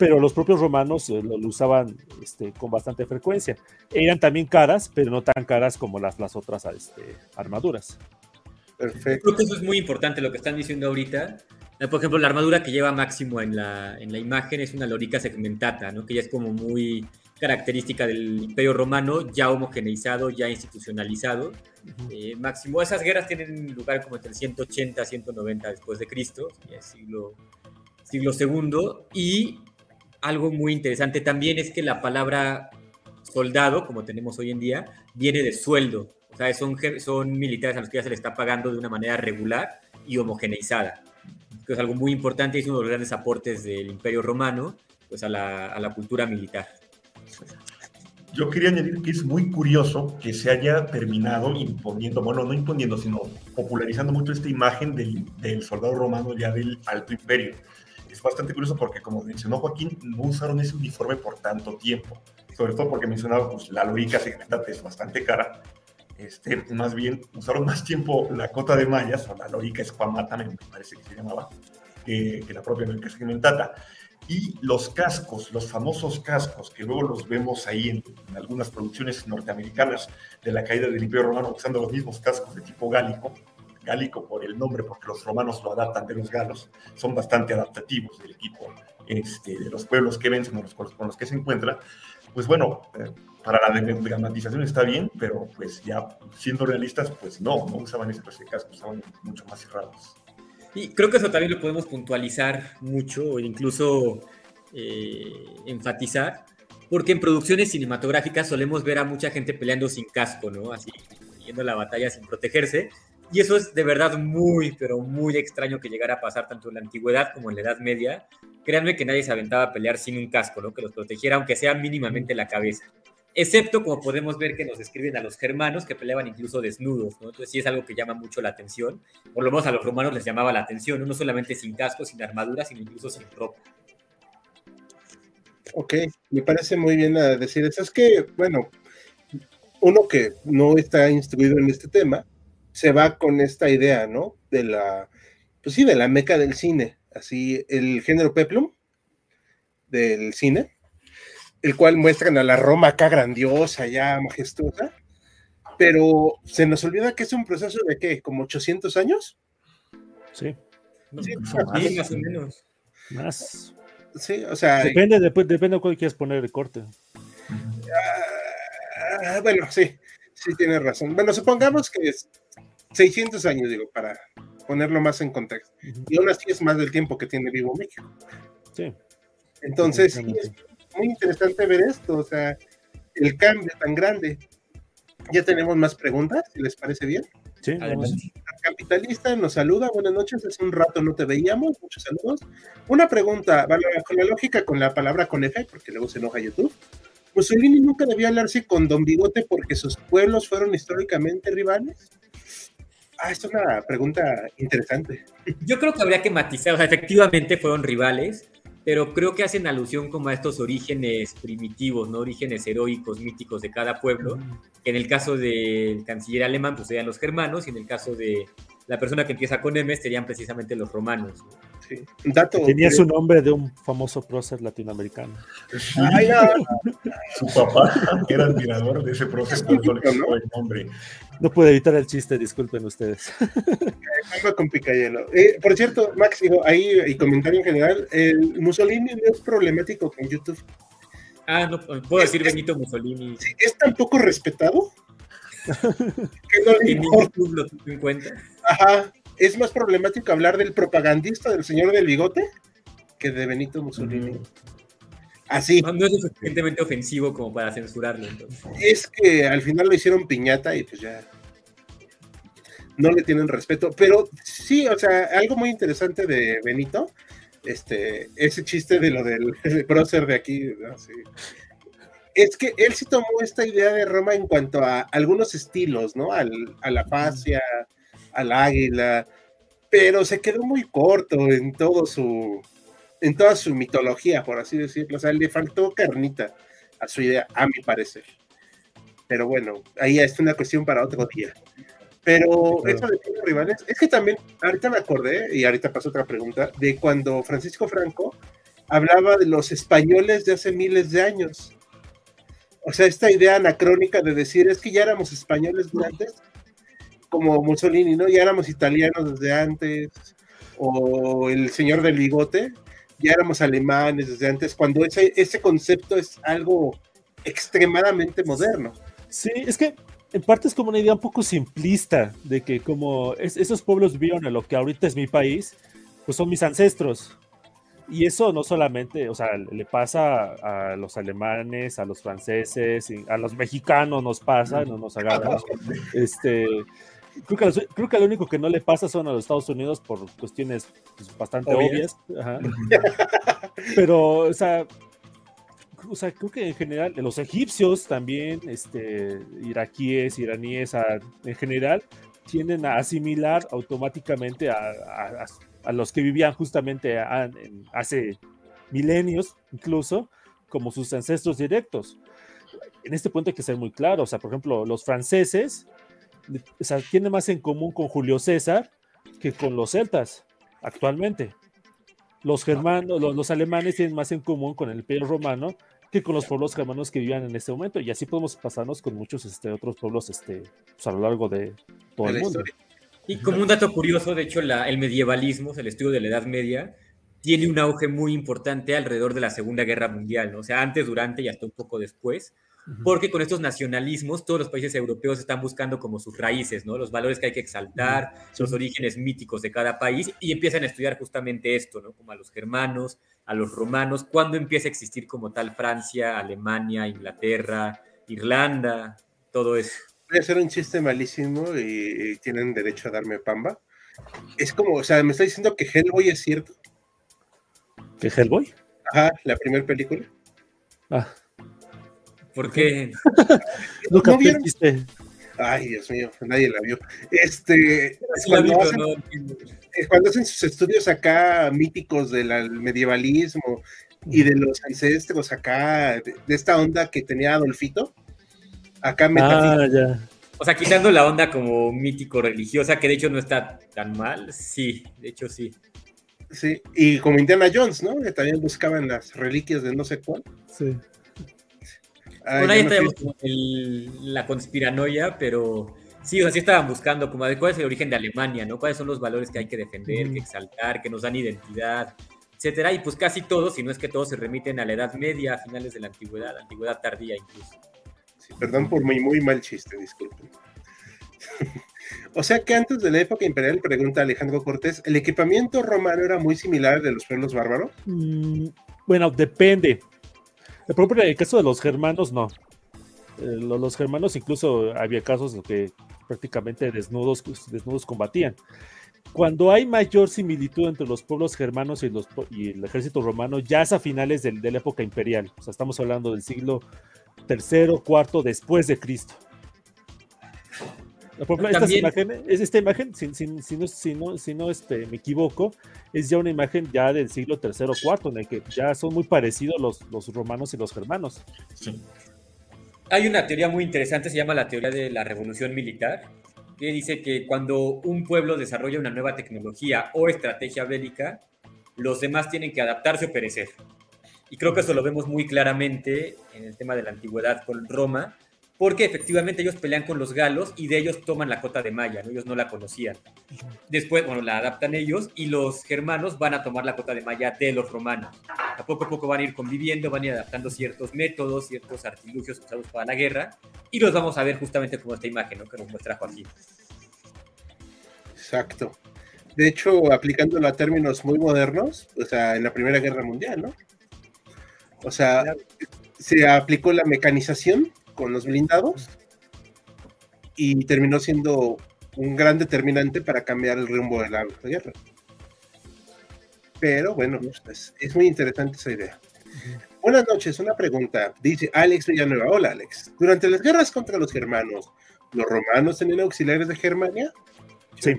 pero los propios romanos eh, lo, lo usaban este, con bastante frecuencia. Eran también caras, pero no tan caras como las, las otras este, armaduras. Perfecto. Creo que eso es muy importante lo que están diciendo ahorita. Eh, Por ejemplo, la armadura que lleva Máximo en la, en la imagen es una lorica segmentata, ¿no? que ya es como muy característica del Imperio Romano, ya homogeneizado, ya institucionalizado. Eh, Máximo, esas guerras tienen lugar como entre el 180 a 190 después de Cristo, siglo, siglo segundo, y algo muy interesante también es que la palabra soldado, como tenemos hoy en día, viene de sueldo. O sea, son, son militares a los que ya se les está pagando de una manera regular y homogeneizada. Que es algo muy importante y es uno de los grandes aportes del Imperio Romano pues, a, la, a la cultura militar. Yo quería añadir que es muy curioso que se haya terminado imponiendo, bueno, no imponiendo, sino popularizando mucho esta imagen del, del soldado romano ya del Alto Imperio. Es bastante curioso porque, como mencionó Joaquín, no usaron ese uniforme por tanto tiempo. Sobre todo porque mencionaba, pues la lorica segmentada es bastante cara. Este, más bien usaron más tiempo la cota de mallas, o la lógica escuamata, me parece que se llamaba, que, la propia lógica segmentata. Y los cascos, los famosos cascos, que luego los vemos ahí en, algunas producciones norteamericanas de la caída del Imperio Romano, usando los mismos cascos de tipo gálico, gálico por el nombre, porque los romanos lo adaptan de los galos, son bastante adaptativos del equipo este, de los pueblos que ven, con los, con los que se encuentran, pues bueno, eh, para la dramatización está bien, pero pues ya siendo realistas, pues no, no usaban ese casco, usaban mucho más cerrados. Y creo que eso también lo podemos puntualizar mucho incluso eh, enfatizar, porque en producciones cinematográficas solemos ver a mucha gente peleando sin casco, ¿no? Así, yendo la batalla sin protegerse. Y eso es de verdad muy, pero muy extraño que llegara a pasar tanto en la antigüedad como en la Edad Media. Créanme que nadie se aventaba a pelear sin un casco, ¿no? Que los protegiera, aunque sea mínimamente la cabeza excepto como podemos ver que nos describen a los germanos que peleaban incluso desnudos, ¿no? Entonces sí es algo que llama mucho la atención, por lo menos a los romanos les llamaba la atención, no solamente sin casco, sin armadura, sino incluso sin ropa. Ok, me parece muy bien decir eso. Es que, bueno, uno que no está instruido en este tema, se va con esta idea, ¿no? De la, pues sí, de la meca del cine, así, el género peplum del cine, el cual muestran a la Roma acá grandiosa, ya majestuosa, pero se nos olvida que es un proceso de qué, como 800 años. Sí. sí más, o menos. Más. Sí, o sea. Depende, de, depende de cuál quieras poner el corte. Ah, bueno, sí, sí tienes razón. Bueno, supongamos que es 600 años, digo, para ponerlo más en contexto. Y aún así es más del tiempo que tiene vivo México. Sí. Entonces, sí, es muy interesante ver esto, o sea, el cambio tan grande. Ya tenemos más preguntas, si les parece bien. Sí, vamos. Capitalista nos saluda, buenas noches, hace un rato no te veíamos, muchos saludos. Una pregunta, con la lógica, con la palabra con F, porque luego se enoja YouTube. Mussolini nunca debió hablarse con Don Bigote porque sus pueblos fueron históricamente rivales. Ah, es una pregunta interesante. Yo creo que habría que matizar, o sea, efectivamente fueron rivales, pero creo que hacen alusión como a estos orígenes primitivos, ¿no? Orígenes heroicos, míticos de cada pueblo, que en el caso del canciller alemán, pues serían los germanos, y en el caso de la persona que empieza con M serían precisamente los romanos. Sí. Dato, Tenía su nombre de un famoso prócer latinoamericano. Su papá era admirador de ese prócer, ¿no? el nombre. No pude evitar el chiste, disculpen ustedes. con Picayelo. Eh, por cierto, Max, digo, ahí y comentario en general, el Mussolini no es problemático con YouTube. Ah, no, puedo decir Benito Mussolini. ¿Es tan poco respetado? que no le YouTube lo en cuenta. Ajá. Es más problemático hablar del propagandista del señor del bigote que de Benito Mussolini. Mm. Así. No, es suficientemente ofensivo como para censurarlo. Entonces. Es que al final lo hicieron piñata y pues ya no le tienen respeto. Pero sí, o sea, algo muy interesante de Benito, este, ese chiste de lo del prócer de aquí, es que él sí tomó esta idea de Roma en cuanto a algunos estilos, ¿no? Al, a la fascia, al águila, pero se quedó muy corto en todo su, en toda su mitología, por así decirlo. O sea, le faltó carnita a su idea, a mi parecer. Pero bueno, ahí es una cuestión para otro día. Pero eso de los rivales, es que también, ahorita me acordé, y ahorita pasó otra pregunta, de cuando Francisco Franco hablaba de los españoles de hace miles de años. O sea, esta idea anacrónica de decir, es que ya éramos españoles antes, como Mussolini, ¿no? Ya éramos italianos desde antes, o el señor del bigote, ya éramos alemanes desde antes, cuando ese, ese concepto es algo extremadamente moderno. Sí, es que en parte es como una idea un poco simplista de que como esos pueblos vieron a lo que ahorita es mi país, pues son mis ancestros. Y eso no solamente, o sea, le pasa a los alemanes, a los franceses, a los mexicanos nos pasa, no nos hagamos. Este, creo que, creo que lo único que no le pasa son a los Estados Unidos por cuestiones pues, bastante obvias. Pero, o sea, o sea, creo que en general, los egipcios también, este, iraquíes, iraníes, en general, tienden a asimilar automáticamente a, los que vivían justamente hace milenios, incluso, como sus ancestros directos. En este punto hay que ser muy claro, o sea, por ejemplo, los franceses o sea, tiene más en común con Julio César que con los celtas actualmente. Los germanos, los, los alemanes tienen más en común con el Imperio Romano que con los pueblos germanos que vivían en este momento. Y así podemos pasarnos con muchos este, otros pueblos este, pues, a lo largo de todo De el la mundo. historia. Y como un dato curioso, de hecho, la- el medievalismo, el estudio de la Edad Media, tiene un auge muy importante alrededor de la Segunda Guerra Mundial, ¿no? O sea, antes, durante y hasta un poco después. Porque con estos nacionalismos todos los países europeos están buscando como sus raíces, ¿no? Los valores que hay que exaltar, los orígenes míticos de cada país y empiezan a estudiar justamente esto, ¿no? Como a los germanos, a los romanos, cuándo empieza a existir como tal Francia, Alemania, Inglaterra, Irlanda, todo eso. Voy a hacer un chiste malísimo y, y tienen derecho a darme pamba. Es como, o sea, me está diciendo que Hellboy es cierto. ¿Qué Hellboy? Ajá, la primera película. Ah, Porque no ¿No vieron? Ay, Dios mío, nadie la vio. Este, cuando, hacen, no- eh, cuando hacen sus estudios acá míticos del al- medievalismo y de los ancestros acá, de, de esta onda que tenía Adolfito, acá metafísica. Ah, ya. O sea, quitando la onda como mítico-religiosa, que de hecho no está tan mal, sí, de hecho sí. Sí, y como Indiana Jones, ¿no? Que también buscaban las reliquias de no sé cuál. Sí. Ay, Por ahí no tenemos el- la conspiranoia, pero sí, o sea, sí estaban buscando como de cuál es el origen de Alemania, ¿no? ¿Cuáles son los valores que hay que defender, que exaltar, que nos dan identidad, etcétera? Y pues casi todos, si no es que todos, se remiten a la Edad Media, a finales de la Antigüedad, antigüedad tardía incluso. Sí, perdón por mi muy mal chiste, disculpen. o sea que antes de la época imperial, pregunta Alejandro Cortés, ¿el equipamiento romano era muy similar al de los pueblos bárbaros? Mm, bueno, depende. Por ejemplo, en el caso de los germanos, no. Eh, lo- los germanos incluso había casos en que prácticamente desnudos, desnudos combatían. Cuando hay mayor similitud entre los pueblos germanos y, los, y el ejército romano, ya es a finales del- de la época imperial. O sea, estamos hablando del siglo tercero, cuarto después de Cristo. Por ejemplo, estas imágenes- es esta imagen, si, si- si no, si no, si no, este, me equivoco, es ya una imagen ya del siglo tercero, cuarto, en el que ya son muy parecidos los, los romanos y los germanos. Sí. Hay una teoría muy interesante, se llama la teoría de la revolución militar, que dice que cuando un pueblo desarrolla una nueva tecnología o estrategia bélica, los demás tienen que adaptarse o perecer. Y creo que eso lo vemos muy claramente en el tema de la antigüedad con Roma, porque efectivamente ellos pelean con los galos y de ellos toman la cota de Maya, ¿no? ellos no la conocían. Después, bueno, la adaptan ellos y los germanos van a tomar la cota de Maya de los romanos. A poco a poco van a ir conviviendo, van a ir adaptando ciertos métodos, ciertos artilugios usados para la guerra y los vamos a ver justamente como esta imagen ¿no? que nos muestra Joaquín. Exacto. De hecho, aplicándolo a términos muy modernos, o sea, en la Primera Guerra Mundial, ¿no? O sea, se aplicó la mecanización con los blindados y terminó siendo un gran determinante para cambiar el rumbo de la guerra. Pero bueno, pues, es muy interesante esa idea. Buenas noches, una pregunta. Dice Alex Villanueva. Hola, Alex. Durante las guerras contra los germanos, ¿los romanos tenían auxiliares de Germania? Sí.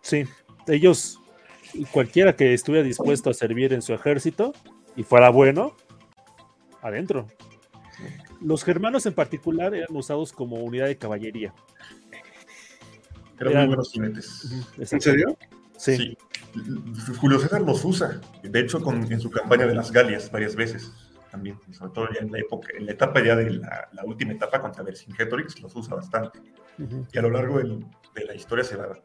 Sí, ellos, cualquiera que estuviera dispuesto a servir en su ejército y fuera bueno, adentro. Los germanos en particular eran usados como unidad de caballería. Eran Eran- muy buenos jinetes. ¿En serio? Sí. Sí. Julio César los usa, de hecho, con- en su campaña de las Galias varias veces también, sobre todo ya en la época, en la etapa ya de la, la última etapa contra Vercingetorix, los usa bastante. Ujú. Y a lo largo del- de la historia se va,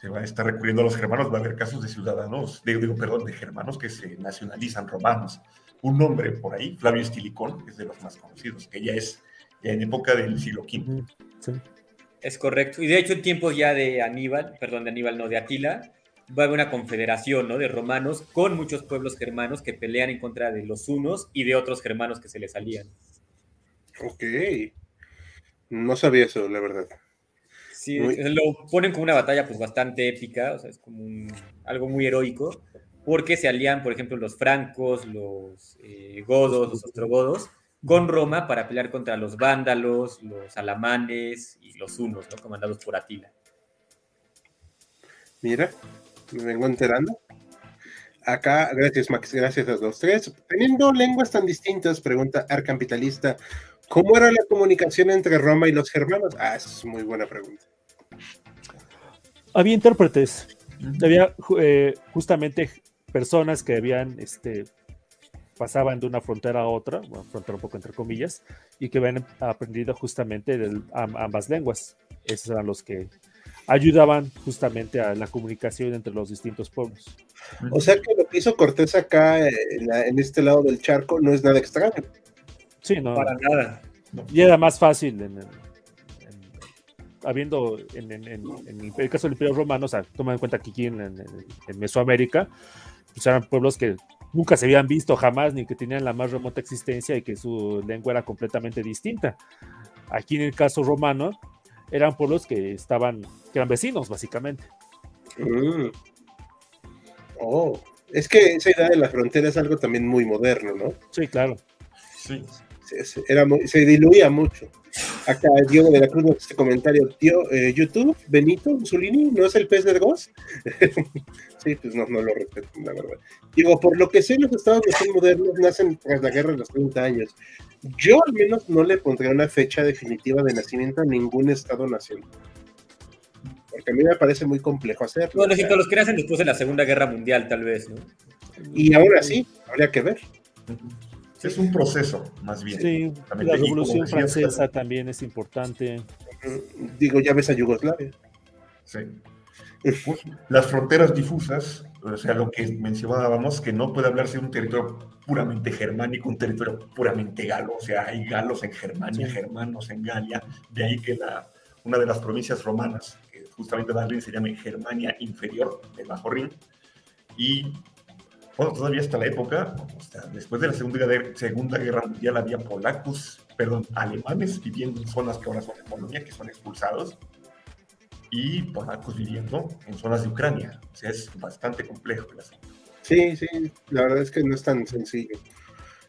se va a estar recurriendo a los germanos, va a haber casos de ciudadanos, digo, digo, perdón, de germanos que se nacionalizan romanos. Un nombre por ahí, Flavio Estilicón, que es de los más conocidos, que ya es ya en época del siglo V. Sí. Es correcto. Y de hecho en tiempos ya de Aníbal, perdón, de Aníbal, no, de Atila, va a haber una confederación ¿no? de romanos con muchos pueblos germanos que pelean en contra de los unos y de otros germanos que se les salían. Ok. No sabía eso, la verdad. Sí, Muy- lo ponen como una batalla pues bastante épica, o sea, es como un- algo muy heroico, porque se alían, por ejemplo, los francos, los eh, godos, los ostrogodos, con Roma para pelear contra los vándalos, los alamanes y los hunos, ¿no? comandados por Atila. Mira, me vengo enterando. Acá, gracias Max, gracias a los tres. Teniendo lenguas tan distintas, pregunta Arcampitalista, ¿Cómo era la comunicación entre Roma y los germanos? Ah, esa es muy buena pregunta. Había intérpretes, había eh, justamente personas que habían, este, pasaban de una frontera a otra, una frontera un poco entre comillas, y que habían aprendido justamente de ambas lenguas. Esos eran los que ayudaban justamente a la comunicación entre los distintos pueblos. O sea que lo que hizo Cortés acá en, este lado del charco no es nada extraño. Sí, no. Para nada. Y era más fácil en, habiendo en, el caso del Imperio Romano, o sea, toma en cuenta que aquí en, Mesoamérica, pues eran pueblos que nunca se habían visto jamás, ni que tenían la más remota existencia y que su lengua era completamente distinta. Aquí en el caso romano, eran pueblos que estaban, que eran vecinos, básicamente. Mm. Oh, es que esa idea de la frontera es algo también muy moderno, ¿no? Sí, claro. Sí. Se, era se diluía mucho. Acá Diego de la Cruz este comentario, tío, eh, YouTube, Benito Mussolini, ¿no es el pez de Ghost? sí, pues no, no lo respeto, la verdad. Digo, por lo que sé, los estados modernos nacen tras la guerra de los 30 años. Yo al menos no le pondría una fecha definitiva de nacimiento a ningún estado-nación. Porque a mí me parece muy complejo hacerlo. Bueno, si los que nacen después de la Segunda Guerra Mundial, tal vez, ¿no? Y ahora sí, habría que ver. Es un proceso, más bien. Sí, la Revolución Francesa también es importante. Digo, ya ves a Yugoslavia. Sí. Las fronteras difusas, o sea, lo que mencionábamos, que no puede hablarse de un territorio puramente germánico, un territorio puramente galo, o sea, hay galos en Germania, germanos en Galia, de ahí que la, una de las provincias romanas, que justamente Berlín se llama Germania Inferior, del Bajo Rin, y bueno, todavía hasta la época, después de la segunda, segunda Guerra Mundial había polacos, perdón, alemanes viviendo en zonas que ahora son de Polonia, que son expulsados, y polacos viviendo en zonas de Ucrania. O sea, es bastante complejo el asunto. Sí, sí, la verdad es que no es tan sencillo.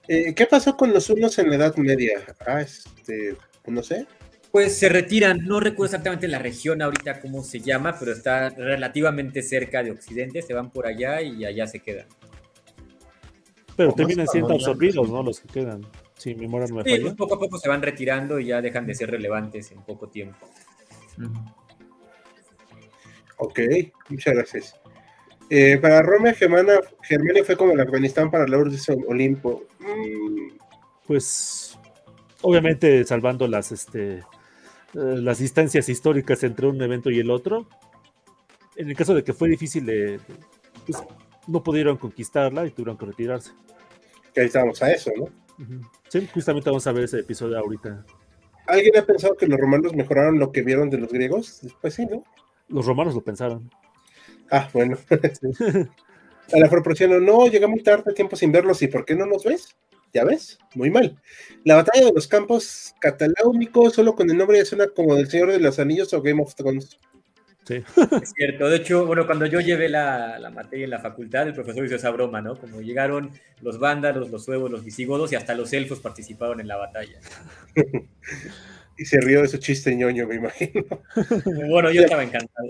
Eh, ¿Qué pasó con los unos en la Edad Media? Ah, este, no sé. Pues se retiran, no recuerdo exactamente la región ahorita cómo se llama, pero está relativamente cerca de Occidente, se van por allá y allá se quedan. Pero terminan siendo absorbidos, ¿no? Los que quedan, si mi memoria no me sí, poco a poco se van retirando y ya dejan de ser relevantes en poco tiempo. Ok, muchas gracias. Eh, para Roma, Germania, Germania fue como el Afganistán para la Orden Olimpo. Mm. Pues, obviamente, salvando las, este, eh, las distancias históricas entre un evento y el otro. En el caso de que fue difícil, de, pues, no pudieron conquistarla y tuvieron que retirarse. Que ahí estábamos a eso, ¿no? Sí, justamente vamos a ver ese episodio ahorita. ¿Alguien ha pensado que los romanos mejoraron lo que vieron de los griegos? Después sí, ¿no? Los romanos lo pensaron. Ah, bueno. a la proporción, no, llegamos tarde, tiempo sin verlos, ¿y por qué no nos ves? Ya ves, muy mal. La batalla de los campos cataláunicos, solo con el nombre ya suena como del Señor de los Anillos o Game of Thrones. Sí. Es cierto. De hecho, bueno, cuando yo llevé la, la, materia en la facultad, el profesor hizo esa broma, ¿no? Como llegaron los vándalos, los suevos, los visigodos y hasta los elfos participaron en la batalla. y se rió de su chiste ñoño, me imagino. Bueno, yo estaba encantado.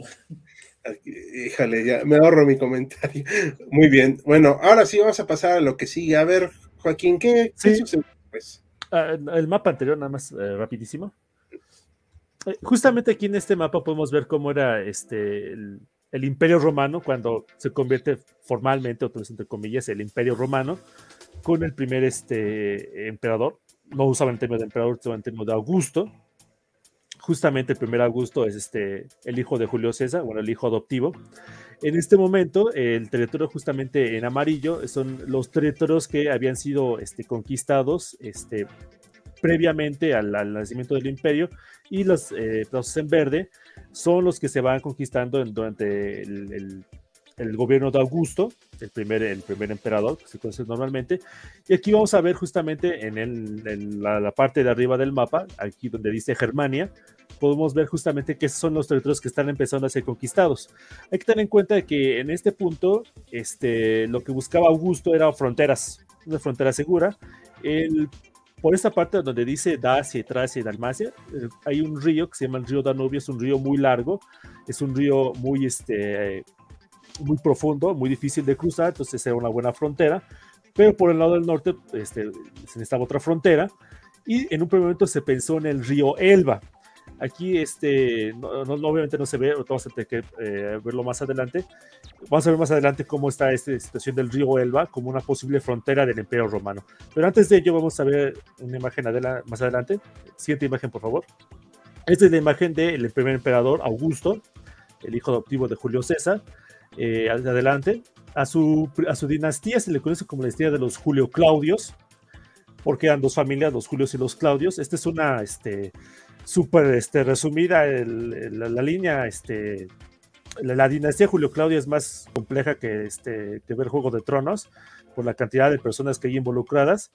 Híjale, ya me ahorro mi comentario. Muy bien. Bueno, ahora sí vamos a pasar a lo que sigue. A ver, Joaquín, ¿qué, sucede? Pues? Ah, el mapa anterior, nada más eh, rapidísimo. Eh, justamente aquí en este mapa podemos ver cómo era este el, Imperio Romano cuando se convierte formalmente, otra vez entre comillas, el Imperio Romano con el primer este, emperador. No usaban el término de emperador, usaban el término de Augusto, justamente el primer Augusto es este, el hijo de Julio César, bueno, el hijo adoptivo. En este momento, el territorio justamente en amarillo son los territorios que habían sido este, conquistados este, previamente al, nacimiento del imperio y los eh, en verde son los que se van conquistando durante el, el gobierno de Augusto, el primer, el primer emperador, que se conoce normalmente. Y aquí vamos a ver justamente en, el, la, parte de arriba del mapa, aquí donde dice Germania, podemos ver justamente que son los territorios que están empezando a ser conquistados. Hay que tener en cuenta que en este punto, este, lo que buscaba Augusto era fronteras, una frontera segura. El, por esta parte donde dice Dacia, Tracia y Dalmacia, eh, hay un río que se llama el río Danubio, es un río muy largo, es un río muy este, muy profundo, muy difícil de cruzar, entonces era una buena frontera, pero por el lado del norte este, se necesitaba otra frontera, y en un primer momento se pensó en el río Elba. Aquí, este, no, obviamente no se ve, vamos a tener que eh, verlo más adelante. Vamos a ver más adelante cómo está esta situación del río Elba como una posible frontera del Imperio Romano. Pero antes de ello, vamos a ver una imagen más adelante. Siguiente imagen, por favor. Esta es la imagen del primer emperador Augusto, el hijo adoptivo de Julio César. Eh, adelante. A su, a su dinastía se le conoce como la dinastía de los Julio Claudios, porque eran dos familias, los Julios y los Claudios. Esta es una este, súper este, resumida, la, línea, este, la, dinastía Julio Claudio es más compleja que, este, que ver Juego de Tronos, por la cantidad de personas que hay involucradas.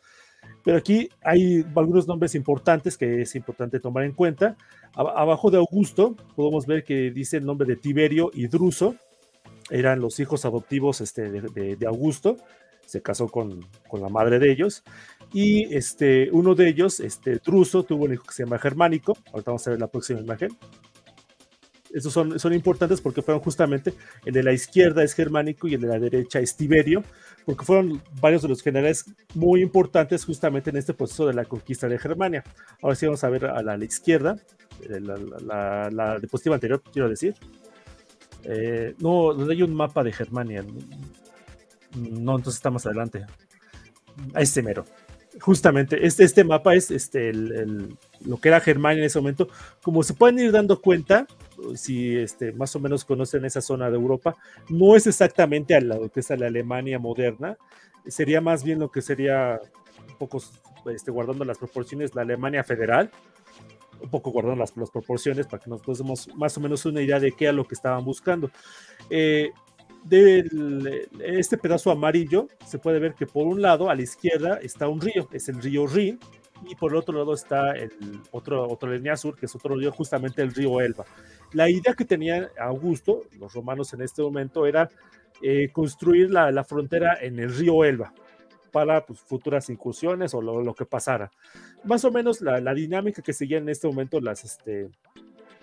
Pero aquí hay algunos nombres importantes que es importante tomar en cuenta. Abajo de Augusto podemos ver que dice el nombre de Tiberio y Druso. Eran los hijos adoptivos este, de, Augusto. Se casó con, con, la madre de ellos. Y este, uno de ellos, este, Druso, tuvo un hijo que se llama Germánico. Ahorita vamos a ver la próxima imagen. Esos son, son importantes porque fueron justamente el de la izquierda es germánico y el de la derecha es Tiberio, porque fueron varios de los generales muy importantes justamente en este proceso de la conquista de Germania. Ahora sí vamos a ver a la, izquierda, eh, la, la, diapositiva anterior, quiero decir. Eh, no, donde hay un mapa de Germania. No, entonces está más adelante. A este mero justamente, este, este mapa es este, lo que era Germania en ese momento. Como se pueden ir dando cuenta, si este, más o menos conocen esa zona de Europa, no es exactamente a lo que es la Alemania moderna, sería más bien lo que sería, un poco este, guardando las proporciones, la Alemania federal, un poco guardando las, las proporciones para que nos demos más o menos una idea de qué es lo que estaban buscando. Eh, de este pedazo amarillo se puede ver que por un lado a la izquierda está un río, es el río Rin, y por el otro lado está el otro, línea sur, que es otro río, justamente el río Elba. La idea que tenía Augusto, los romanos en este momento, era eh, construir la, la, frontera en el río Elba para pues, futuras incursiones o lo, lo, que pasara. Más o menos la, la dinámica que seguían en este momento las, este,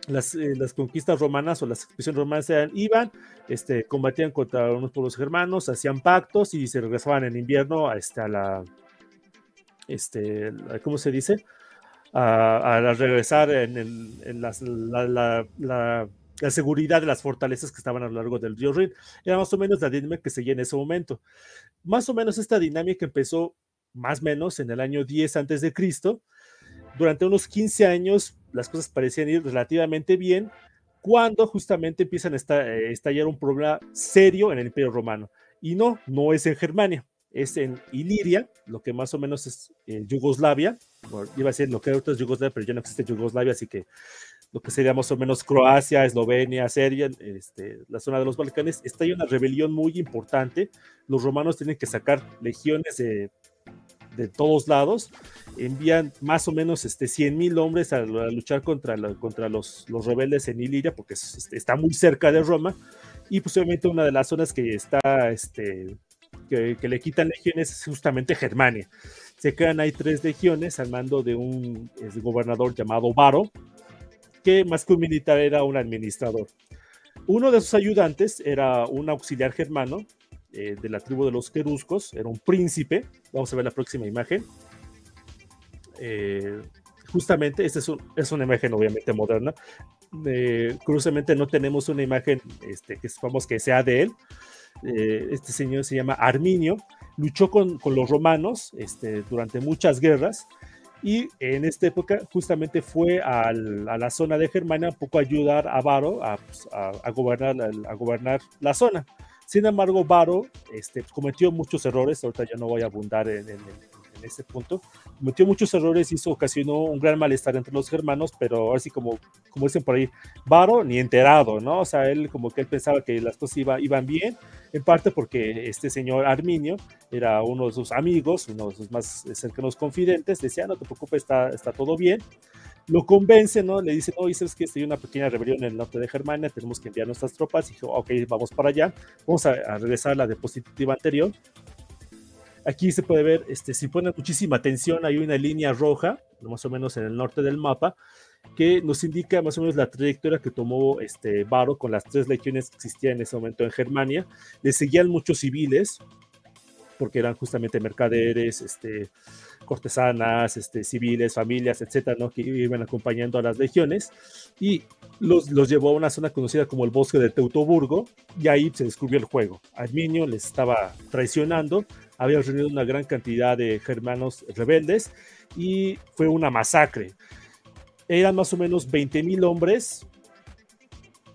las, eh, las, conquistas romanas o las expediciones romanas eran, iban, este, combatían contra unos pueblos germanos, hacían pactos y se regresaban en invierno a, este, la, este, ¿cómo se dice? A, regresar en, en la, la, la, seguridad de las fortalezas que estaban a lo largo del río Rin. Era más o menos la dinámica que seguía en ese momento. Más o menos esta dinámica empezó más o menos en el año 10 antes de Cristo. Durante unos 15 años las cosas parecían ir relativamente bien cuando justamente empiezan a eh, estallar un problema serio en el Imperio Romano. Y no, no es en Germania, es en Iliria, lo que más o menos es eh, Yugoslavia. iba a decir lo que ahorita es Yugoslavia, pero ya no existe Yugoslavia, así que lo que sería más o menos Croacia, Eslovenia, Serbia, este, la zona de los Balcanes, está ahí una rebelión muy importante. Los romanos tienen que sacar legiones de de todos lados, envían más o menos este, 100 mil hombres a, luchar contra, contra los, los, rebeldes en Iliria, porque este, está muy cerca de Roma, y posiblemente una de las zonas que está, este, que, le quitan legiones es justamente Germania. Se quedan ahí tres legiones al mando de un gobernador llamado Varo, que más que un militar era un administrador. Uno de sus ayudantes era un auxiliar germano eh, de la tribu de los queruscos, era un príncipe. Vamos a ver la próxima imagen. Eh, justamente, esta es, es, una imagen obviamente moderna. Eh, no tenemos una imagen este, que vamos que sea de él. este señor se llama Arminio, luchó con, con los romanos este, durante muchas guerras y en esta época justamente fue a la zona de Germania un poco a ayudar a Varo a, pues, a, gobernar, a, gobernar la zona. Sin embargo, Varo este, cometió muchos errores, ahorita ya no voy a abundar en, en, en ese punto, cometió muchos errores y eso ocasionó un gran malestar entre los germanos, pero así como, como dicen por ahí, Varo ni enterado, ¿no? O sea, él como que él pensaba que las cosas iba, iban bien, en parte porque este señor Arminio era uno de sus amigos, uno de sus más cercanos confidentes, decía, no te preocupes, está, está todo bien, lo convence, ¿no? Le dice, no, sabes que hay una pequeña rebelión en el norte de Germania, tenemos que enviar nuestras tropas. Y dijo, ok, vamos para allá, vamos a, regresar a la diapositiva anterior. Aquí se puede ver, este, si pone muchísima atención, hay una línea roja, más o menos en el norte del mapa, que nos indica más o menos la trayectoria que tomó este Varo con las tres legiones que existían en ese momento en Germania. Le seguían muchos civiles, porque eran justamente mercaderes, este, cortesanas, este, civiles, familias, etcétera, ¿no? que iban acompañando a las legiones y los, los llevó a una zona conocida como el bosque de Teutoburgo y ahí se descubrió el juego. Arminio les estaba traicionando, había reunido una gran cantidad de germanos rebeldes y fue una masacre. Eran más o menos 20.000 hombres,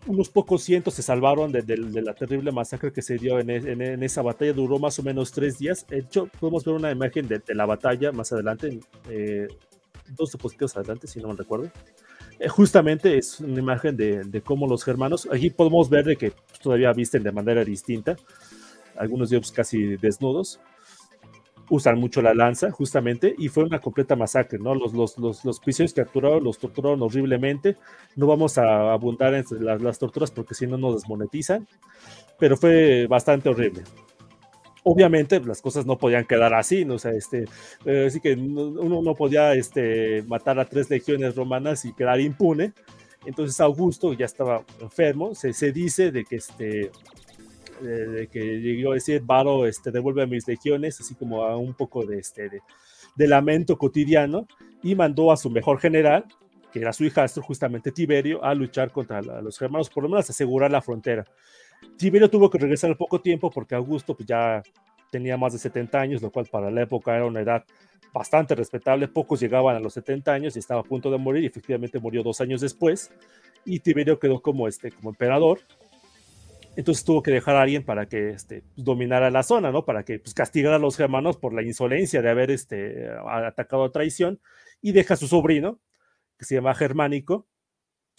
unos pocos cientos se salvaron de, la terrible masacre que se dio en, esa batalla. Duró más o menos tres días. De hecho, podemos ver una imagen de, la batalla más adelante, eh, dos diapositivos adelante, si no me recuerdo. Eh, justamente es una imagen de, cómo los germanos, aquí podemos ver de que todavía visten de manera distinta, algunos de ellos casi desnudos, usan mucho la lanza, justamente, y fue una completa masacre, ¿no? Los, los, los, los prisioneros capturaron, los torturaron horriblemente. No vamos a abundar en las, las torturas porque si no nos desmonetizan, pero fue bastante horrible. Obviamente las cosas no podían quedar así, ¿no? O sea, este, eh, así que uno no podía este, matar a tres legiones romanas y quedar impune. Entonces Augusto ya estaba enfermo, se, se dice de que este, de, que llegó a decir, Varo, este, devuelve a mis legiones, así como a un poco de, este, de, lamento cotidiano, y mandó a su mejor general, que era su hijastro, justamente Tiberio, a luchar contra los germanos, por lo menos asegurar la frontera. Tiberio tuvo que regresar al poco tiempo porque Augusto pues, ya tenía más de 70 años, lo cual para la época era una edad bastante respetable. Pocos llegaban a los 70 años y estaba a punto de morir y efectivamente murió dos años después. Y Tiberio quedó como, este, como emperador entonces tuvo que dejar a alguien para que este, pues, dominara la zona, ¿no? Para que pues, castigara a los germanos por la insolencia de haber este, atacado a traición. Y deja a su sobrino, que se llama Germánico.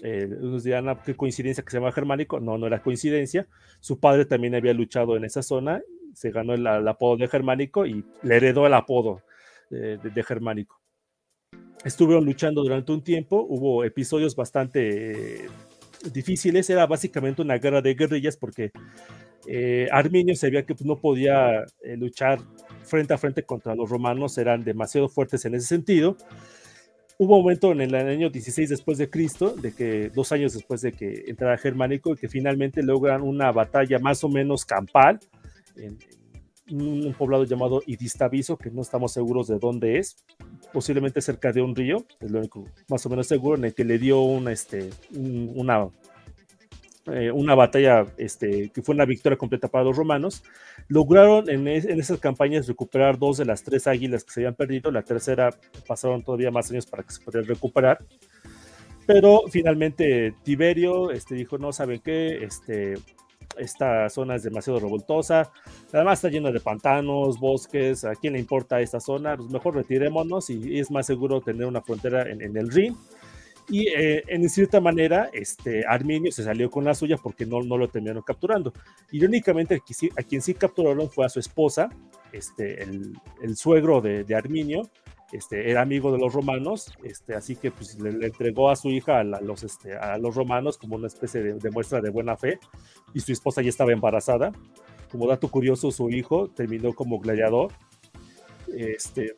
Eh, unos dirán, ah, ¿qué coincidencia que se llama Germánico? No, no era coincidencia. Su padre también había luchado en esa zona, se ganó el, apodo de Germánico y le heredó el apodo de, de, Germánico. Estuvieron luchando durante un tiempo, hubo episodios bastante difíciles, era básicamente una guerra de guerrillas porque eh, Arminio sabía que pues, no podía eh, luchar frente a frente contra los romanos, eran demasiado fuertes en ese sentido. Hubo un momento en el año 16 después de Cristo, de que dos años después de que entrara Germánico, que finalmente logran una batalla más o menos campal en, un poblado llamado Idistaviso, que no estamos seguros de dónde es, posiblemente cerca de un río, es lo único más o menos seguro, en el que le dio una, este, una, eh, una batalla este, que fue una victoria completa para los romanos. Lograron en, en, esas campañas recuperar dos de las tres águilas que se habían perdido, la tercera pasaron todavía más años para que se pudiera recuperar. Pero finalmente Tiberio este, dijo, no, ¿saben qué? Este, esta zona es demasiado revoltosa, además está llena de pantanos, bosques, ¿a quién le importa esta zona? Pues mejor retirémonos y, es más seguro tener una frontera en, el Rin. Y eh, en cierta manera, este, Arminio se salió con la suya porque no, no lo terminaron capturando. Irónicamente, a quien sí capturaron fue a su esposa, este, el, el suegro de, de Arminio, este, era amigo de los romanos, este, así que pues, le, entregó a su hija a, los, este, los romanos como una especie de, muestra de buena fe, y su esposa ya estaba embarazada. Como dato curioso, su hijo terminó como gladiador, este,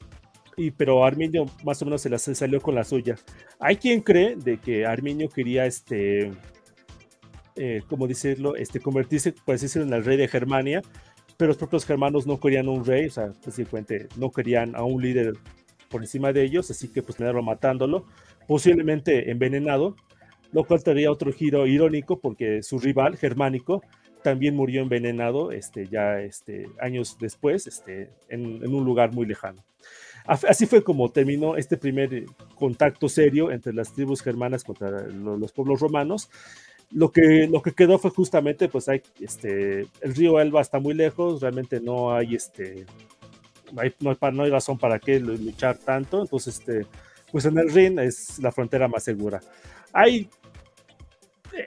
pero Arminio más o menos se, la, salió con la suya. Hay quien cree de que Arminio quería, este, eh, ¿cómo decirlo?, convertirse, por en el rey de Germania, pero los propios germanos no querían un rey, o sea, básicamente no querían a un líder por encima de ellos, así que pues tenerlo matándolo, posiblemente envenenado, lo cual tendría otro giro irónico porque su rival germánico también murió envenenado este, ya este, años después este, en, un lugar muy lejano. Así fue como terminó este primer contacto serio entre las tribus germanas contra los, pueblos romanos. Lo que, lo que quedó fue justamente, pues hay, este, el río Elba está muy lejos, realmente no hay este, no hay, no hay, razón para qué luchar tanto. Entonces, este, pues en el Rin es la frontera más segura. Hay,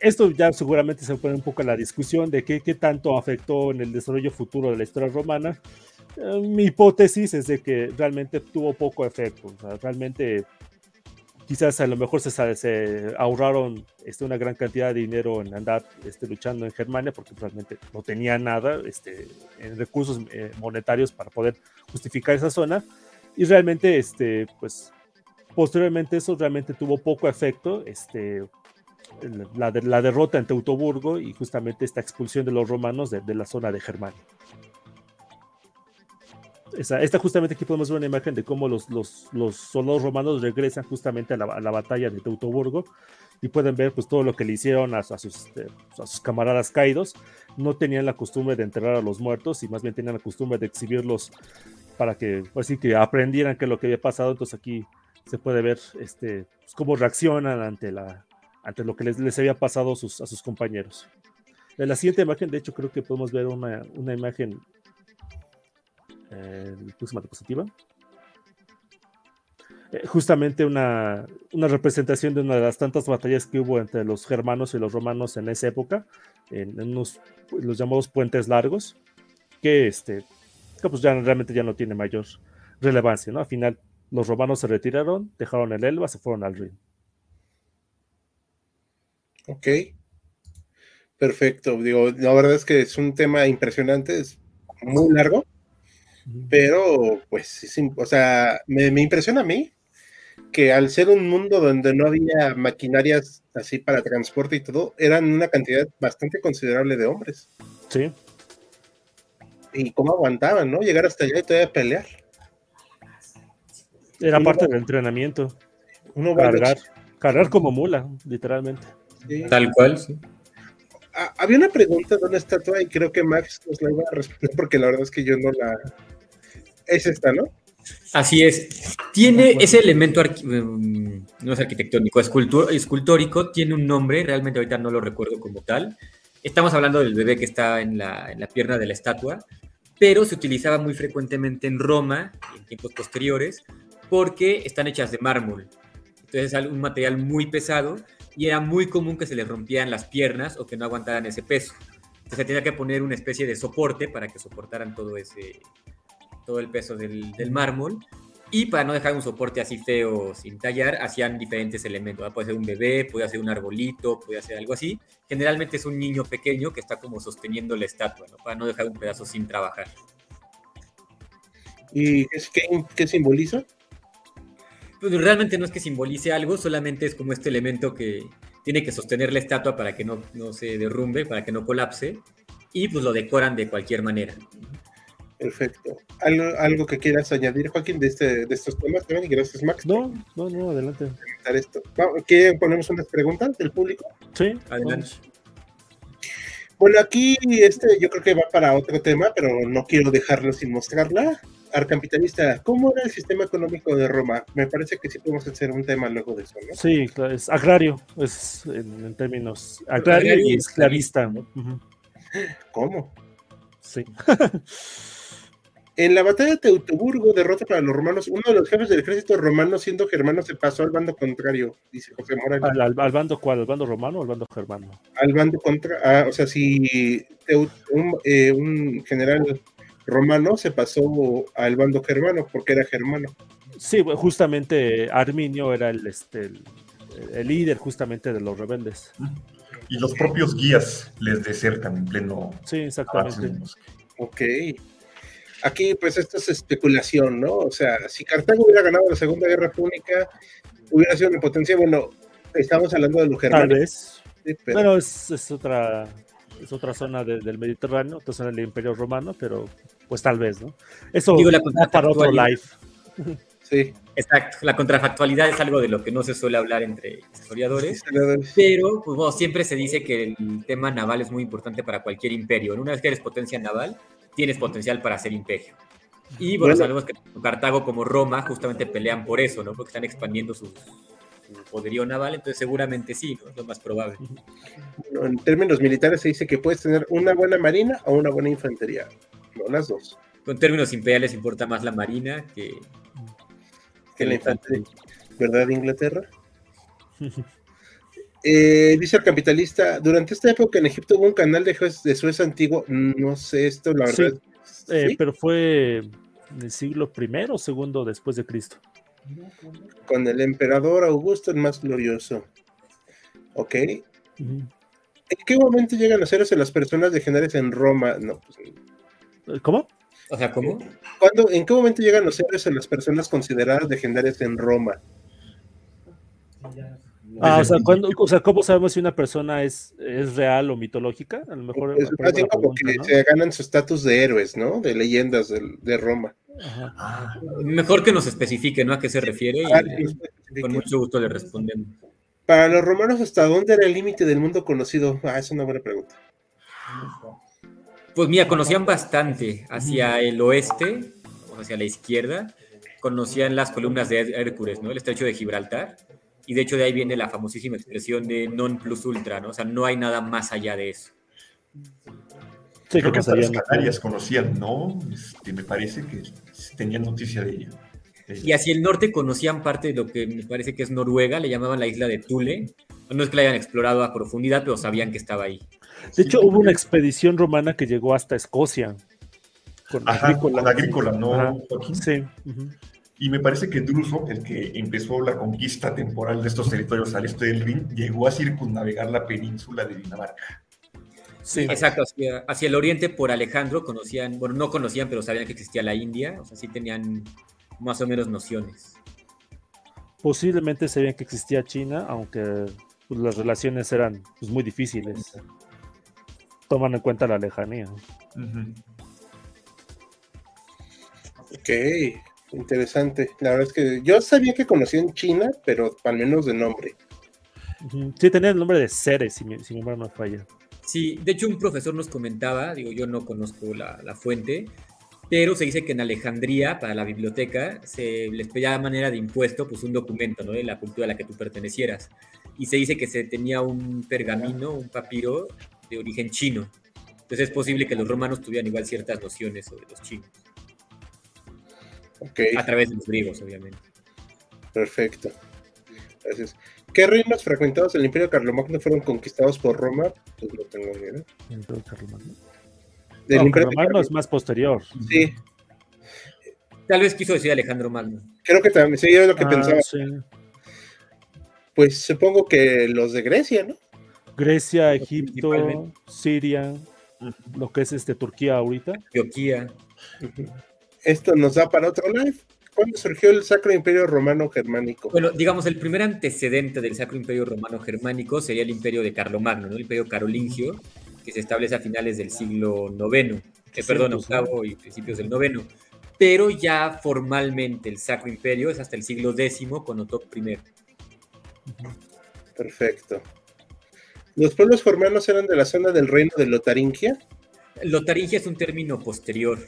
esto ya seguramente se pone un poco en la discusión de qué, qué tanto afectó en el desarrollo futuro de la historia romana. Eh, mi hipótesis es de que realmente tuvo poco efecto. O sea, realmente quizás a lo mejor se, se ahorraron este, una gran cantidad de dinero en andar este, luchando en Germania porque realmente no tenía nada este, en recursos eh, monetarios para poder justificar esa zona y realmente este, pues posteriormente eso realmente tuvo poco efecto este, la, la derrota en Teutoburgo y justamente esta expulsión de los romanos de, de la zona de Germania. Esta justamente aquí podemos ver una imagen de cómo los, los, los soldados romanos regresan justamente a la, a la, batalla de Teutoburgo y pueden ver pues todo lo que le hicieron a, sus, este, a sus camaradas caídos. No tenían la costumbre de enterrar a los muertos y más bien tenían la costumbre de exhibirlos para que, así que aprendieran qué es lo que había pasado. Entonces aquí se puede ver este, pues, cómo reaccionan ante, la, ante lo que les, les había pasado a sus, a sus compañeros. En la siguiente imagen, de hecho, creo que podemos ver una, una imagen eh, próxima diapositiva. Eh, justamente una, una, representación de una de las tantas batallas que hubo entre los germanos y los romanos en esa época, en, unos, los llamados puentes largos, que, este, pues ya realmente ya no tiene mayor relevancia, ¿no? Al final los romanos se retiraron, dejaron el Elba, se fueron al Rin. Ok. Perfecto. Digo, la verdad es que es un tema impresionante, es muy largo. Pero, pues, o sea, me, me, impresiona a mí que al ser un mundo donde no había maquinarias así para transporte y todo, eran una cantidad bastante considerable de hombres. Sí. Y cómo aguantaban, ¿no? Llegar hasta allá y todavía pelear. Era uno parte va, del entrenamiento. Uno cargar, cargar como mula, literalmente. Sí. Tal cual, sí. Había una pregunta de una estatua y creo que Max nos la iba a responder porque la verdad es que yo no la, es esta, ¿no? Así es. Tiene ese elemento, mm, no es arquitectónico, es escultórico, tiene un nombre, realmente ahorita no lo recuerdo como tal. Estamos hablando del bebé que está en la, en la pierna de la estatua, pero se utilizaba muy frecuentemente en Roma, en tiempos posteriores, porque están hechas de mármol. Entonces es un material muy pesado y era muy común que se les rompieran las piernas o que no aguantaran ese peso. Entonces se tenía que poner una especie de soporte para que soportaran todo ese, todo el peso del, del, mármol. Y para no dejar un soporte así feo sin tallar, hacían diferentes elementos. Puede ser un bebé, puede ser un arbolito, puede ser algo así. Generalmente es un niño pequeño que está como sosteniendo la estatua, ¿no? para no dejar un pedazo sin trabajar. ¿Y qué, qué simboliza? Pues realmente no es que simbolice algo, solamente es como este elemento que tiene que sostener la estatua para que no, no se derrumbe, para que no colapse. Y pues lo decoran de cualquier manera. Perfecto. ¿Algo, ¿Algo, que quieras añadir, Joaquín, de, este, de estos temas también? Y gracias, Max. No, no, no, adelante. Esto. ¿Quieren ponemos unas preguntas del público? Sí, adelante. Bueno, aquí este yo creo que va para otro tema, pero no quiero dejarlo sin mostrarla. Arcapitalista, ¿cómo era el sistema económico de Roma? Me parece que sí podemos hacer un tema luego de eso, ¿no? Sí, es agrario, es en, en términos agrario, agrario y esclavista. ¿no? Uh -huh. ¿Cómo? Sí. En la batalla de Teutoburgo, derrota para los romanos, uno de los jefes del ejército romano, siendo germano, se pasó al bando contrario, dice José Morales. ¿Al, al, al bando cuál? ¿Al bando romano o al bando germano? Al bando contra, ah, o sea, si Teut, un, eh, un, general romano se pasó al bando germano porque era germano. Sí, justamente Arminio era el, este, el, el líder justamente de los rebeldes. Y los propios guías les desertan en pleno. Sí, exactamente. Ok aquí pues esto es especulación, ¿no? O sea, si Cartago hubiera ganado la Segunda Guerra Púnica, hubiera sido una potencia, bueno, estamos hablando de los germanos. Tal vez. Sí, pero bueno, es, es, otra es otra zona de, del Mediterráneo, otra zona del Imperio Romano, pero pues tal vez, ¿no? Eso Digo, la para otro live. Sí. Exacto, la contrafactualidad es algo de lo que no se suele hablar entre historiadores, pero pues, bueno, siempre se dice que el tema naval es muy importante para cualquier imperio. Una vez que eres potencia naval, tienes potencial para ser imperio. Y bueno, bueno, sabemos que Cartago como Roma justamente pelean por eso, ¿no? Porque están expandiendo su, su poderío naval, entonces seguramente sí, ¿no? Es lo más probable. Bueno, en términos militares se dice que puedes tener una buena marina o una buena infantería, no las dos. Con términos imperiales importa más la marina que, que la infantería. ¿Verdad, Inglaterra? Eh, dice el capitalista, durante esta época en Egipto hubo un canal de, de Suez antiguo, no sé esto, la verdad. Sí, eh, ¿Sí? pero fue en el siglo I o segundo después de Cristo. Con el emperador Augusto el más glorioso. Ok. Uh -huh. ¿En qué momento llegan los héroes de las personas legendarias en Roma? No, pues, ¿Cómo? O sea, ¿cómo? ¿Cuándo, ¿En qué momento llegan los héroes de las personas consideradas legendarias en Roma? Ah, o sea, el cuando- principio. o sea, ¿cómo sabemos si una persona es, es real o mitológica? A lo mejor. Es por más ahí bien va la como pregunta, que ¿no? se ganan su estatus de héroes, ¿no? De leyendas de, Roma. Ajá. Ah, Mejor que nos especifique, ¿no? A qué se refiere y Ah, eh, con mucho gusto le respondemos. Para los romanos, ¿hasta dónde era el límite del mundo conocido? Ah, es una buena pregunta. Pues mira, conocían bastante hacia el oeste, o hacia la izquierda, conocían las columnas de Hércules, ¿no? El estrecho de Gibraltar, y de hecho de ahí viene la famosísima expresión de non plus ultra, ¿no? O sea, no hay nada más allá de eso. Sí, creo que hasta las Canarias conocían, ¿no? Este, me parece que tenían noticia de ella. Y hacia el norte conocían parte de lo que me parece que es Noruega, le llamaban la isla de Thule. No es que la hayan explorado a profundidad, pero sabían que estaba ahí. De hecho, hubo una expedición romana que llegó hasta Escocia. Con Ajá, Agrícola. con Agrícola, ¿no, Ajá. Sí. Y me parece que Druso, el que empezó la conquista temporal de estos territorios al este del Rin, llegó a circunnavegar la península de Dinamarca. Sí. Exacto, hacia, hacia el oriente por Alejandro conocían, bueno, no conocían, pero sabían que existía la India, o sea, sí tenían más o menos nociones. Posiblemente sabían que existía China, aunque pues, las relaciones eran pues, muy difíciles. Toman en cuenta la lejanía. Ujú. Ok, interesante. La verdad es que yo sabía que conocían China, pero al menos de nombre. Sí, tenía el nombre de Ceres, si mi, si mi memoria no falla. Sí, de hecho un profesor nos comentaba, digo, yo no conozco la, la fuente, pero se dice que en Alejandría, para la biblioteca, se les pedía a manera de impuesto, pues un documento, ¿no? De la cultura a la que tú pertenecieras. Y se dice que se tenía un pergamino, un papiro de origen chino. Entonces es posible que los romanos tuvieran igual ciertas nociones sobre los chinos, Ok, a través de los griegos, obviamente. perfecto. Gracias. ¿Qué reinos fragmentados del Imperio Carlomagno fueron conquistados por Roma? Pues no tengo ni idea. El Imperio Carlomagno. Del No, Imperio Carlomagno es más posterior. Sí, Tal vez quiso decir Alejandro Magno. creo que también, sí, era lo que Ah, pensaba. sí. Pues supongo que los de Grecia, ¿no? Grecia, Egipto. Siria, lo que es este Turquía ahorita. Ujú. Esto nos da para otro live. ¿Cuándo surgió el Sacro Imperio Romano Germánico? Bueno, digamos, el primer antecedente del Sacro Imperio Romano Germánico sería el imperio de Carlomagno, ¿no? El imperio carolingio, que se establece a finales del siglo IX, eh, perdón, pues, octavo y principios del noveno. Pero ya formalmente el Sacro Imperio es hasta el siglo X con Otot I. Perfecto. Los pueblos germanos eran de la zona del reino de Lotaringia. Lotaringia es un término posterior,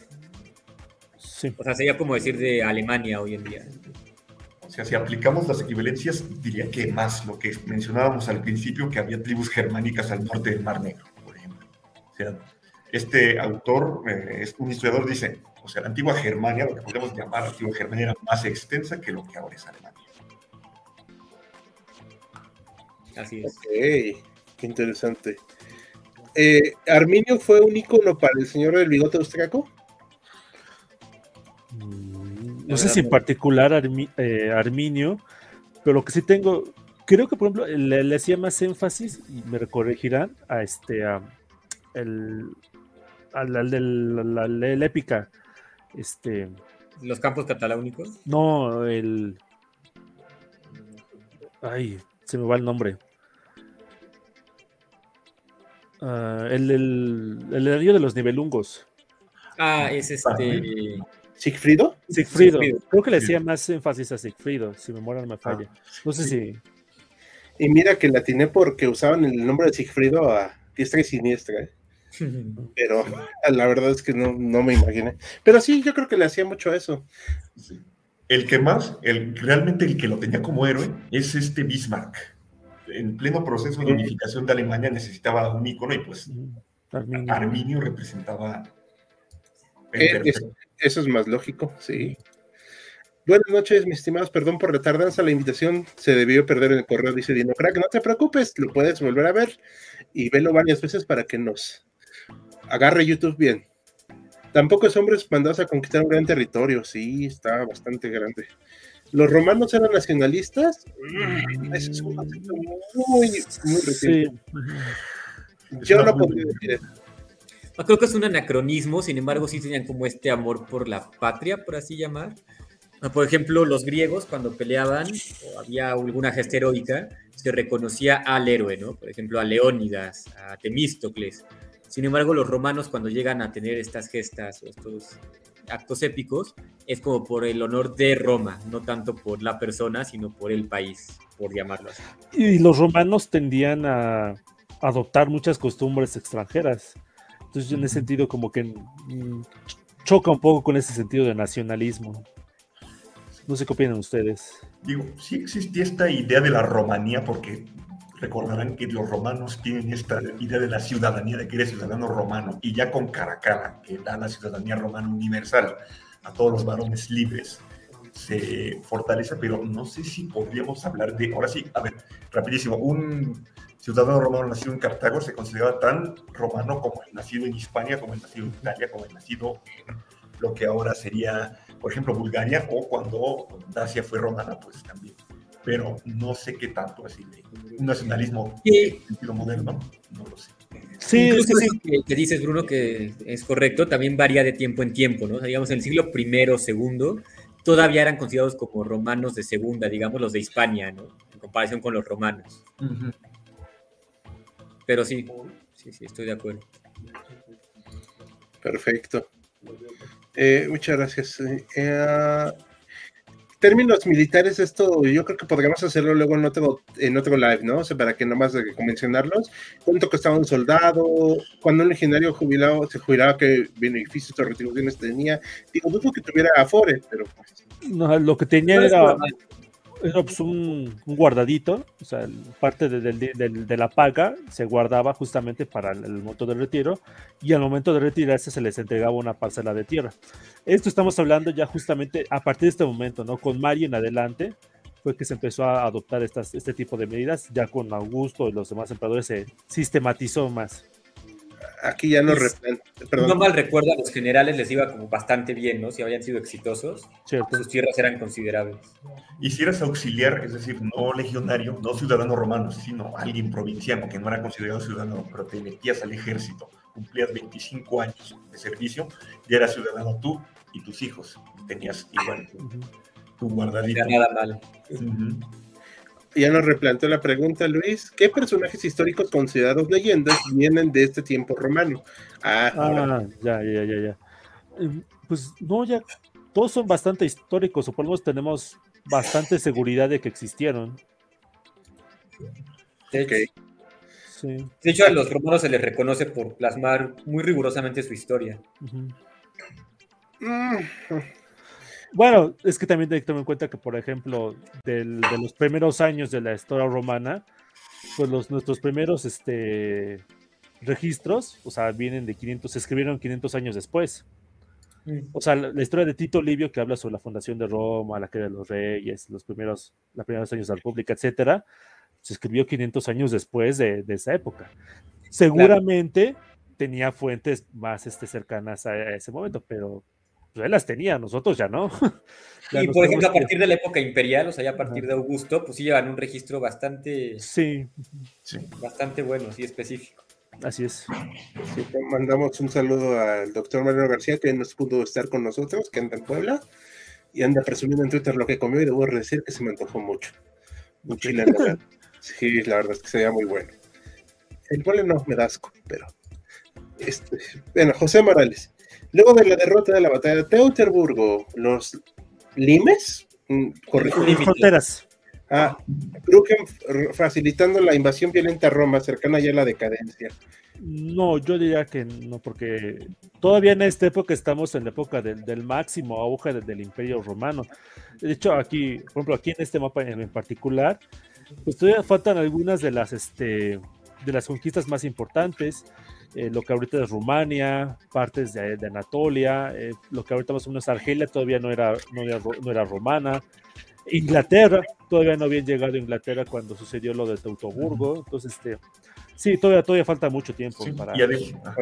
Sí. o sea, sería como decir de Alemania hoy en día. O sea, si aplicamos las equivalencias, diría que más lo que mencionábamos al principio, que había tribus germánicas al norte del Mar Negro, por ejemplo. O sea, este autor, eh, es un historiador, dice, o sea, la antigua Germania, lo que podríamos llamar la antigua Germania, era más extensa que lo que ahora es Alemania. Así es. Ok, qué interesante. Eh, ¿Arminio fue un ícono para el señor del bigote austriaco? No sé si en particular Armi- eh, Arminio, pero lo que sí tengo, creo que por ejemplo le, le hacía más énfasis, y me corregirán, a este, a el, al, al épica, este, Los campos cataláunicos. no, el, ay, se me va el nombre. Ah, el, el, el anillo de los nivelungos. Ah, es este. ¿Sigfrido? Sigfrido. Creo que le Sí. hacía más énfasis a Sigfrido, si memoria no me falla. No sé si. Y mira que la atiné porque usaban el nombre de Sigfrido a diestra y siniestra, ¿eh? pero la verdad es que no, no me imaginé. Pero sí, yo creo que le hacía mucho a eso. Sí. El que más, el, realmente el que lo tenía como héroe, es este Bismarck. En pleno proceso de unificación de Alemania necesitaba un ícono y pues Arminio. Arminio representaba el Eh, perfecto. Eso es más lógico, sí. Buenas noches, mis estimados. Perdón por la tardanza. La invitación se debió perder en el correo, dice Dino Crack. No te preocupes, lo puedes volver a ver y velo varias veces para que nos agarre YouTube bien. Tampoco es hombres mandados a conquistar un gran territorio. Sí, está bastante grande. ¿Los romanos eran nacionalistas? Mm, Eso es un concepto muy, muy Sí. reciente. ujú. Yo no podría decir eso. Ah, Creo que es un anacronismo, sin embargo, sí tenían como este amor por la patria, por así llamar. Por ejemplo, los griegos cuando peleaban o había alguna gesta heroica, se reconocía al héroe, ¿no? Por ejemplo, a Leónidas, a Temístocles. Sin embargo, los romanos cuando llegan a tener estas gestas o estos actos épicos, es como por el honor de Roma, no tanto por la persona, sino por el país, por llamarlo así. Y los romanos tendían a adoptar muchas costumbres extranjeras. Entonces, en ese sentido, como que mm, choca un poco con ese sentido de nacionalismo. No sé qué opinan ustedes. Digo, sí existía esta idea de la romanía, porque recordarán que los romanos tienen esta idea de la ciudadanía, de que eres ciudadano romano, y ya con Caracalla, que da la ciudadanía romana universal a todos los varones libres, se fortalece, pero no sé si podríamos hablar de, ahora sí, a ver, rapidísimo, un ciudadano romano nacido en Cartago se consideraba tan romano como el nacido en Hispania, como el nacido en Italia, como el nacido en lo que ahora sería, por ejemplo, Bulgaria, o cuando Dacia fue romana, pues también. Pero no sé qué tanto es un nacionalismo en sentido moderno, no lo sé. Sí, Incluso sí. Que, dices, Bruno, que es correcto, también varía de tiempo en tiempo, ¿no? digamos, en el siglo I o segundo, todavía eran considerados como romanos de segunda, digamos, los de Hispania, ¿no? En comparación con los romanos. Pero sí, sí, sí, estoy de acuerdo. Perfecto. Eh, muchas gracias. Eh, términos militares, esto yo creo que podríamos hacerlo luego en otro, en otro live, ¿no? O sea, para que nomás de mencionarlos. ¿Cuánto costaba un soldado? Cuando un legionario jubilado se jubilaba, qué beneficios o retribuciones tenía? Digo, dudo que tuviera Afore, pero pues. No, lo que tenía era era pues, un, guardadito, o sea, parte de, la paga se guardaba justamente para el, momento del retiro y al momento de retirarse se les entregaba una parcela de tierra. Esto estamos hablando ya justamente a partir de este momento, ¿no? Con Mario en adelante fue que se empezó a adoptar estas, este tipo de medidas, ya con Augusto y los demás emperadores se sistematizó más aquí ya no No mal recuerdo, a los generales les iba como bastante bien, ¿no? Si habían sido exitosos, sus tierras eran considerables. Y si eras auxiliar, es decir, no legionario, no ciudadano romano, sino alguien provinciano que no era considerado ciudadano, pero te metías al ejército, cumplías 25 años de servicio, ya eras ciudadano tú y tus hijos. Tenías igual tu, guardadito. nada mal ya nos replanteó la pregunta, Luis. ¿Qué personajes históricos considerados leyendas vienen de este tiempo romano? Ah, ah ya, ya, ya, ya. Em, pues no, ya todos son bastante históricos, o por lo menos tenemos bastante seguridad de que existieron. De hecho, a los romanos se les reconoce por plasmar muy rigurosamente su historia. Bueno, es que también hay que tener en cuenta que, por ejemplo, de los primeros años de la historia romana, pues los, nuestros primeros este, registros, o sea, vienen de 500, se escribieron 500 años después. Mm. O sea, la, historia de Tito Livio, que habla sobre la fundación de Roma, la caída de los reyes, los primeros, los primeros años de la República, etcétera, se escribió 500 años después de, esa época. Seguramente tenía fuentes más este, cercanas a ese momento, pero pues él las tenía, nosotros ya no. y por ejemplo, a partir de la época imperial, o sea, ya a partir de Augusto, pues sí llevan un registro bastante, sí. bastante bueno, sí, específico. Así es. mandamos un saludo al doctor Mario García, que no pudo estar con nosotros, que anda en Puebla, y anda presumiendo en Twitter lo que comió, y debo decir que se me antojó mucho. Un chile, Sí, la verdad es que sería muy bueno. El pueblo no, me da asco, pero... Este, bueno, José Morales. Luego de la derrota de la batalla de Teuterburgo, los limes, mm, fronteras. Ah, facilitando la invasión violenta a Roma, cercana ya a la decadencia. No, yo diría que no, porque todavía en esta época estamos en la época del, máximo auge del, Imperio Romano. De hecho, aquí, por ejemplo, aquí en este mapa en, particular, pues todavía faltan algunas de las, este, de las conquistas más importantes. Eh, lo que ahorita es Rumania, partes de, Anatolia, eh, lo que ahorita más o menos Argelia todavía no era, no era, romana, Inglaterra, todavía no habían llegado a Inglaterra cuando sucedió lo de Teutoburgo, entonces este, sí, todavía, todavía falta mucho tiempo para... Y, ah,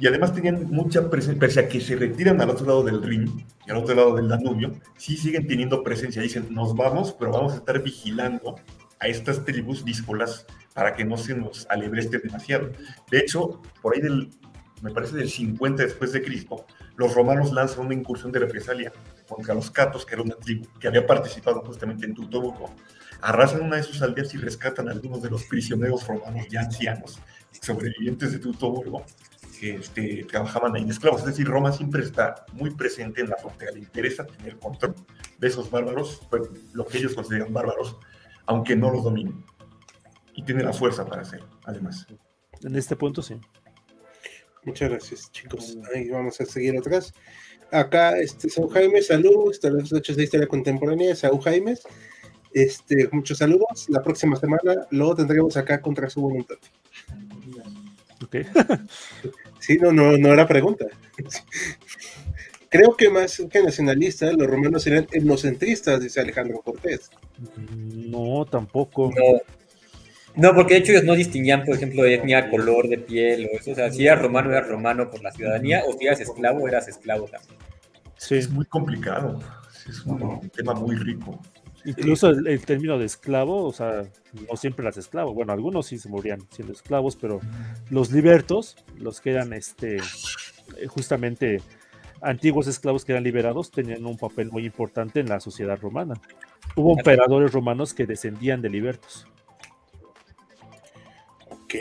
y, además tenían mucha presencia, pese a que se retiran al otro lado del Rin y al otro lado del Danubio, sí siguen teniendo presencia, dicen, nos vamos, pero vamos a estar vigilando a estas tribus díscolas para que no se nos alebreste demasiado. De hecho, por ahí del, me parece del 50 después de Cristo, los romanos lanzan una incursión de represalia contra los catos, que era una tribu que había participado justamente en Teutóburgo. Arrasan una de sus aldeas y rescatan a algunos de los prisioneros romanos ya ancianos, sobrevivientes de Teutóburgo, que este, trabajaban ahí de esclavos. Es decir, Roma siempre está muy presente en la frontera, le interesa tener control de esos bárbaros, pues, lo que ellos consideran bárbaros, aunque no los dominen. Y tiene la fuerza para hacerlo, además. En este punto sí. Muchas gracias, chicos. Ahí vamos a seguir atrás. Acá, este, Saúl Jaime, saludos. Las noches de historia contemporánea, Saúl Jaime. Este, muchos saludos. La próxima semana lo tendremos acá contra su voluntad. Ok. Sí, no, no, no era pregunta. Creo que más que nacionalistas, los romanos eran etnocentristas, dice Alejandro Cortés. No, tampoco. No. No, porque de hecho ellos no distinguían, por ejemplo, de etnia, color de piel o eso. O sea, si eras romano, eras romano por la ciudadanía, o si eras esclavo, eras esclavo también. Sí. Es muy complicado, es un tema muy rico. Incluso el, el término de esclavo, o sea, no siempre eras esclavo. Bueno, algunos sí se morían siendo esclavos, pero los libertos, los que eran este, eh, justamente antiguos esclavos que eran liberados, tenían un papel muy importante en la sociedad romana. Hubo emperadores romanos que descendían de libertos. Ok.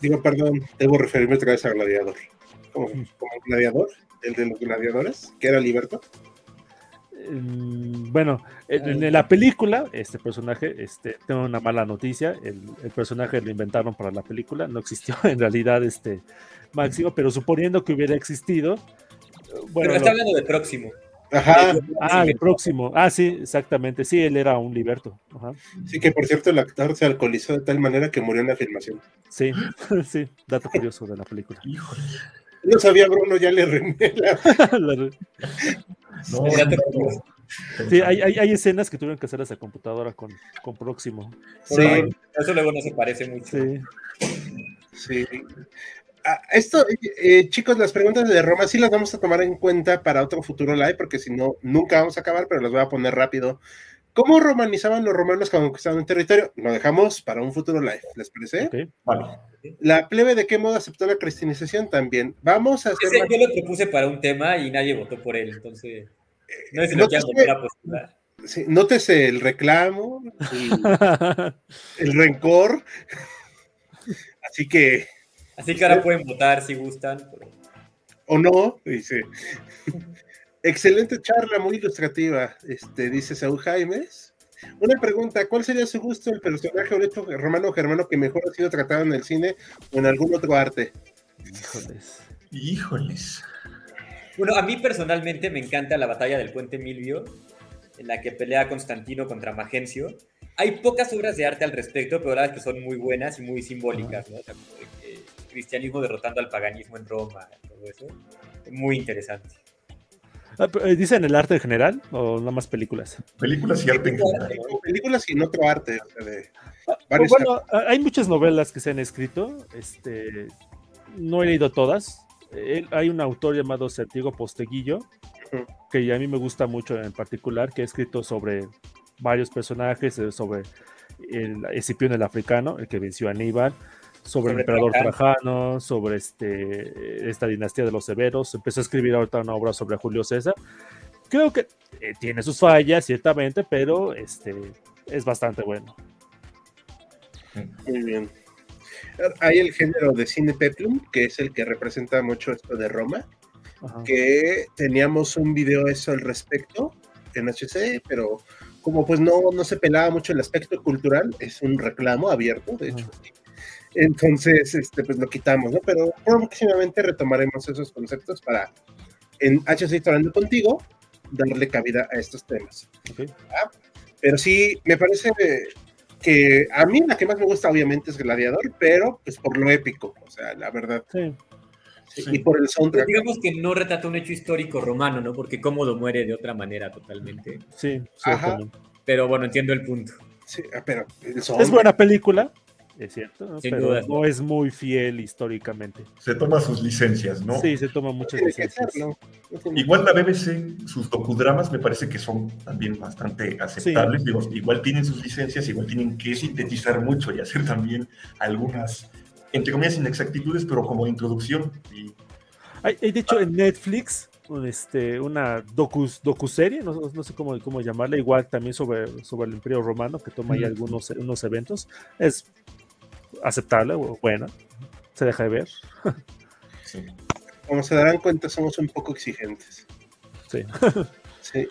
Digo, perdón, debo referirme otra vez a Gladiador. ¿Cómo, como Gladiador? ¿El de los gladiadores? ¿Que era Liberto? Mm, Bueno, en, en la película, este personaje, este, tengo una mala noticia, el, el personaje lo inventaron para la película, no existió en realidad este máximo, pero suponiendo que hubiera existido, bueno, Pero está lo- hablando de próximo. Ajá. ah, el próximo, ah, sí, exactamente, sí, él era un liberto, ajá. Sí, que por cierto, el actor se alcoholizó de tal manera que murió en la filmación. sí, sí, dato curioso de la película. Híjole. No sabía, Bruno, ya le remela. La- No, sí, hay, hay, hay escenas que tuvieron que hacer esa computadora con, con próximo, Sí, Eso luego no se parece mucho. sí. sí. Ah, esto, eh, chicos, las preguntas de Roma sí las vamos a tomar en cuenta para otro futuro live, porque si no, nunca vamos a acabar, pero las voy a poner rápido. ¿Cómo romanizaban los romanos cuando conquistaban un territorio? Lo dejamos para un futuro live, ¿les parece? ok. Vale. La plebe de qué modo aceptó la cristianización también. Vamos a hacer Ese más- yo lo propuse para un tema y nadie votó por él, entonces no si no lo quieran te- volver a postular. sí, nótese el reclamo, el, el rencor. Así que, Así que ahora pueden votar si gustan. pero- o no, dice. Excelente charla, muy ilustrativa, este, dice Saúl Jaimes. Una pregunta, ¿cuál sería su gusto el personaje o hecho romano o germano que mejor ha sido tratado en el cine o en algún otro arte? Híjoles. Híjoles. Bueno, a mí personalmente me encanta la batalla del puente Milvio, en la que pelea Constantino contra Magencio. Hay pocas obras de arte al respecto, pero la verdad es que son muy buenas y muy simbólicas, ¿no? O sea, cristianismo derrotando al paganismo en Roma, todo eso. Muy interesante. Ah, eh, ¿Dicen el arte en general o nada más películas? Películas y arte en general. O películas y en otro arte, o sea, de varios bueno, ah, hay muchas novelas que se han escrito. Este, no he leído todas. Eh, hay un autor llamado Sertigo Posteguillo, que a mí me gusta mucho en particular, que ha escrito sobre varios personajes, eh, sobre el Escipión el africano, el que venció a Aníbal, sobre, el emperador Trajano. Trajano, sobre este, esta dinastía de los severos. Empezó a escribir ahorita una obra sobre Julio César. Creo que eh, tiene sus fallas, ciertamente, pero este, es bastante bueno. Muy bien. Hay el género de cine peplum, que es el que representa mucho esto de Roma, Ajá. que teníamos un video eso al respecto en HC, pero como pues no, no se pelaba mucho el aspecto cultural, es un reclamo abierto, de hecho. Entonces, este, pues lo quitamos, ¿no? Pero próximamente retomaremos esos conceptos para en HC Hablando Contigo darle cabida a estos temas. Pero sí, me parece que a mí la que más me gusta obviamente es Gladiador, pero pues por lo épico, o sea, la verdad. Sí. Sí, Sí. Y por el Pero soundtrack. digamos que no retrata un hecho histórico romano, ¿no? Porque Cómodo muere de otra manera totalmente. Sí, Ajá. ciertamente. Pero bueno, entiendo el punto. Sí, ah, pero el Es buena película, es cierto, ¿no? Sin pero duda. no es muy fiel históricamente. Se toma sus licencias, ¿no? Sí, se toma muchas licencias. Igual la BBC, sus docudramas me parece que son también bastante aceptables. Digo, igual tienen sus licencias, igual tienen que sintetizar mucho y hacer también algunas, entre comillas, inexactitudes, pero como introducción. Y Hay, hay, de hecho en Netflix este, una docus, docuserie, no, no sé cómo, cómo llamarla, igual también sobre, sobre el Imperio Romano, que toma ahí algunos unos eventos. Es aceptable, buena, se deja de ver. Sí. Como se darán cuenta, somos un poco exigentes. Sí. sí.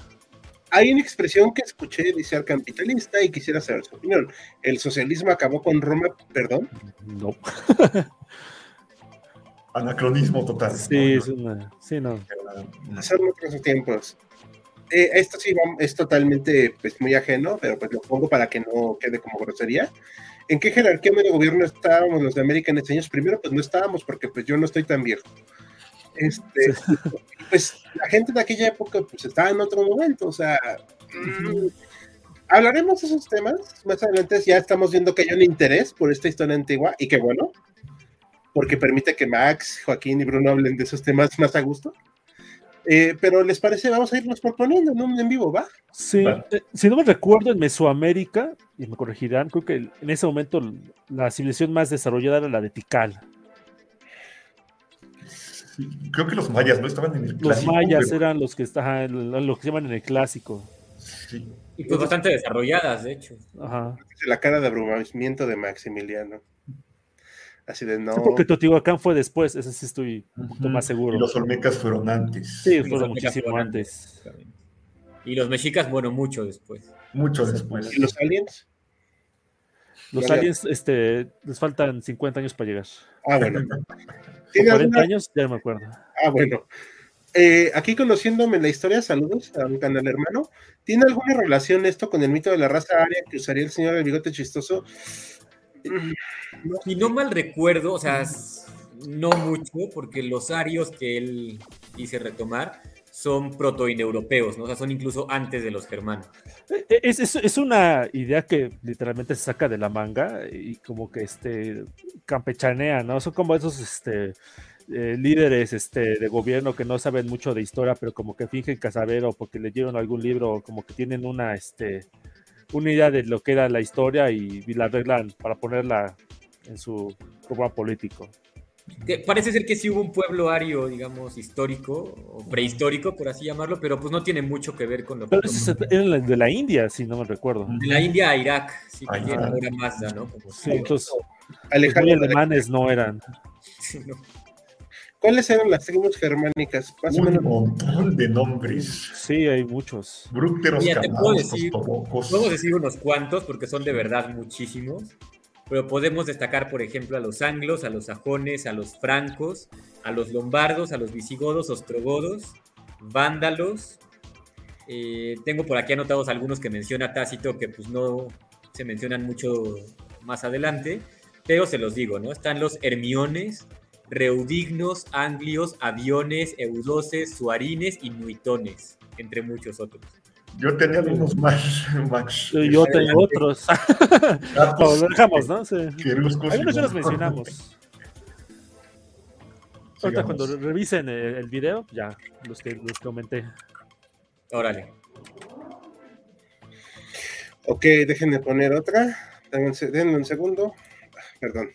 Hay una expresión que escuché dice al capitalista y quisiera saber su opinión. ¿El socialismo acabó con Roma, perdón? No. Anacronismo total. Sí, ¿no? es una, sí, no. Son otros tiempos. Eh, esto sí es totalmente pues, muy ajeno, pero pues lo pongo para que no quede como grosería. ¿En qué jerarquía de gobierno estábamos los de América en estos años? Primero, pues no estábamos, porque pues yo no estoy tan viejo. Este, pues la gente de aquella época pues estaba en otro momento, o sea, mmm, hablaremos de esos temas más adelante, ya estamos viendo que hay un interés por esta historia antigua y qué bueno, porque permite que Max, Joaquín y Bruno hablen de esos temas más a gusto. Eh, pero les parece, vamos a irnos proponiendo en un en vivo, ¿va? Sí, eh, si no me recuerdo, en Mesoamérica, y me corregirán, creo que en ese momento la civilización más desarrollada era la de Tikal. Creo que los mayas no estaban en el Los clásico, mayas pero- eran los que estaban, lo que se llaman en el clásico. Sí. Y pues bastante desarrolladas, de hecho. Ajá. La cara de abrumamiento de Maximiliano. Así de no. Sí, porque Teotihuacán fue después, ese sí estoy un poquito más seguro. Y los olmecas fueron antes. Sí, fueron muchísimo fueron antes. Y los mexicas, bueno, mucho después. Mucho después. ¿Y los aliens? Los aliens, este, les faltan 50 años para llegar. Ah, bueno. ¿O ¿Tiene 40 alguna- años? Ya no me acuerdo. Ah, bueno. Eh, aquí conociéndome la historia, saludos a un canal hermano. ¿Tiene alguna relación esto con el mito de la raza aria que usaría el señor del bigote chistoso? Si no mal recuerdo, o sea, no mucho, porque los arios que él dice retomar son protoineuropeos, ¿no? O sea, son incluso antes de los germanos. Eh, Es, una idea que literalmente se saca de la manga y como que este campechanea, ¿no? Son como esos este, eh, líderes este, de gobierno que no saben mucho de historia, pero como que fingen que saber o porque leyeron algún libro, como que tienen una, este, una idea de lo que era la historia y, y la arreglan para ponerla en su programa político. Que parece ser que sí hubo un pueblo ario, digamos, histórico o prehistórico, por así llamarlo, pero pues no tiene mucho que ver con lo que... Pero ese era la- de la India, si no me recuerdo. De la India a Irak, sí que ahora Mazda, ¿no? Como Sí, entonces, los alemanes no eran. Sí, ¿no? ¿Cuáles eran las tribus germánicas? Más o Un menos. montón de nombres. Sí, hay muchos. Brúcteros, Mira, te puedo decir-. Podemos decir unos cuantos porque son de verdad muchísimos, pero podemos destacar, por ejemplo, a los anglos, a los sajones, a los francos, a los lombardos, a los visigodos, ostrogodos, vándalos. Eh, tengo por aquí anotados algunos que menciona Tácito que pues no se mencionan mucho más adelante, pero se los digo, ¿no? Están los hermiones, reudignos, anglios, aviones, eudoses, suarines y nuitones, entre muchos otros. Yo tenía algunos más, Max. Yo tengo otros. Gatos, Lo dejamos, ¿no? Sí. Algunos ya los mencionamos. Ahorita cuando revisen el, el video, ya, los que los que comenté. Órale. Ok, déjenme poner otra. Denme un, se- denme un segundo. Perdón.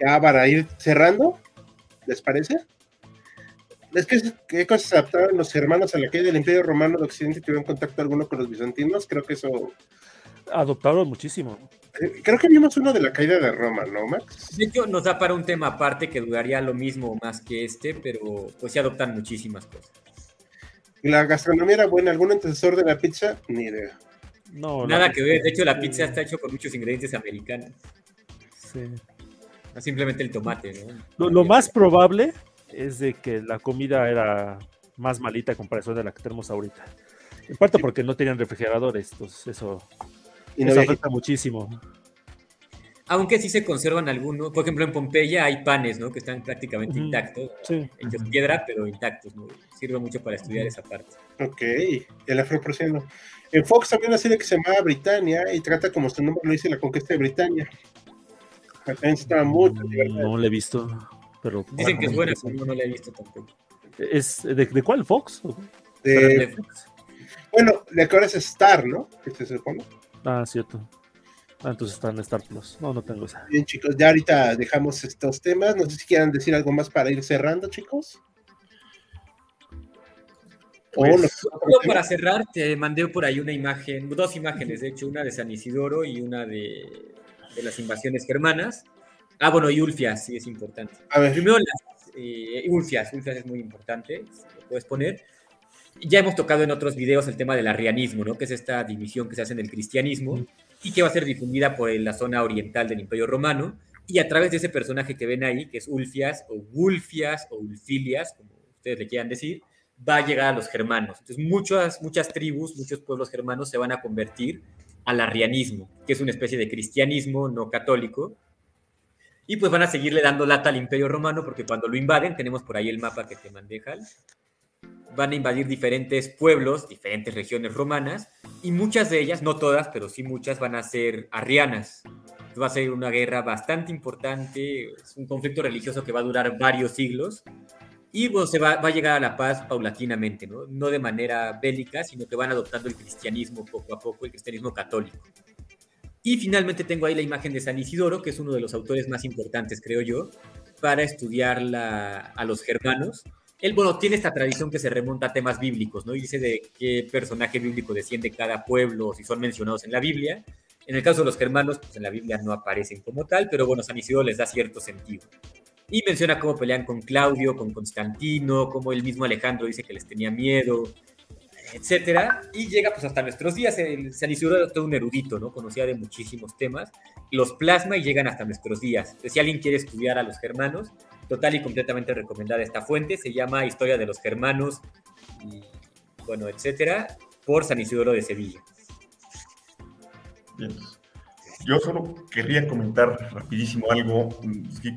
Ya para ir cerrando, ¿les parece? Es que qué cosas adaptaron los hermanos a la caída del Imperio Romano de Occidente tuvieron contacto alguno con los bizantinos. Creo que eso. Adoptaron muchísimo. eh, Creo que vimos uno de la caída de Roma, ¿no, Max? De hecho, nos da para un tema aparte que duraría lo mismo o más que este, pero pues se adoptan muchísimas cosas. ¿La gastronomía era buena? ¿Algún antecesor de la pizza? Ni idea. No, Nada que ver. De hecho, la pizza está hecha con muchos ingredientes americanos. sí. No simplemente el tomate, ¿no? Lo, lo más probable es de que la comida era más malita en comparación de la que tenemos ahorita. En parte porque no tenían refrigeradores, entonces eso, Y no eso había- afecta muchísimo. Aunque sí se conservan algunos. Por ejemplo, en Pompeya hay panes, ¿no? Que están prácticamente intactos. Sí. Hechos piedra, pero intactos, ¿no? Sirve mucho para estudiar esa parte. Ok, el afroporciano. En Fox había una serie que se llamaba Britannia y trata como su nombre lo dice la conquista de Britannia. Estaba mucho. No lo he visto, pero Dicen que es buena, pero no la he visto tampoco. ¿Es de, de cuál Fox? De- bueno, de que ahora es Star, ¿no? Que se supone. Ah, cierto. Ah, entonces está en Star Plus. No, no tengo esa. Bien, chicos, ya ahorita dejamos estos temas. No sé si quieran decir algo más para ir cerrando, chicos. Pues, para cerrar, te mandé por ahí una imagen, dos imágenes, de hecho, una de San Isidoro y una de, de las invasiones germanas. Ah, bueno, y Ulfias, sí es importante. A ver. Primero las eh, Ulfias, Ulfias es muy importante, lo puedes poner. Ya hemos tocado en otros videos el tema del arrianismo, ¿no? Que es esta división que se hace en el cristianismo y que va a ser difundida por la zona oriental del Imperio Romano. Y a través de ese personaje que ven ahí, que es Ulfias o Wulfias o Ulfilias, como ustedes le quieran decir, va a llegar a los germanos. Entonces, muchas, muchas tribus, muchos pueblos germanos se van a convertir al arrianismo, que es una especie de cristianismo no católico. Y pues van a seguirle dando lata al Imperio Romano, porque cuando lo invaden, tenemos por ahí el mapa que te mandé, van a invadir diferentes pueblos, diferentes regiones romanas, y muchas de ellas, no todas, pero sí muchas, van a ser arrianas. Va a ser una guerra bastante importante, es un conflicto religioso que va a durar varios siglos, y bueno, se va, a llegar a la paz paulatinamente, ¿no? No de manera bélica, sino que van adoptando el cristianismo poco a poco, el cristianismo católico. Y finalmente tengo ahí la imagen de San Isidoro, que es uno de los autores más importantes, creo yo, para estudiar a los germanos. Él, bueno, tiene esta tradición que se remonta a temas bíblicos, ¿no? Y dice de qué personaje bíblico desciende cada pueblo, si son mencionados en la Biblia. En el caso de los germanos, pues en la Biblia no aparecen como tal, pero bueno, San Isidoro les da cierto sentido. Y menciona cómo pelean con Claudio, con Constantino, cómo el mismo Alejandro dice que les tenía miedo, etcétera. Y llega pues hasta nuestros días. San Isidoro era todo un erudito, ¿no? Conocía de muchísimos temas. Los plasma y llegan hasta nuestros días. Si alguien quiere estudiar a los germanos, total y completamente recomendada esta fuente. Se llama Historia de los Germanos y, bueno, etcétera, por San Isidoro de Sevilla. Bien. Yo solo querría comentar rapidísimo algo.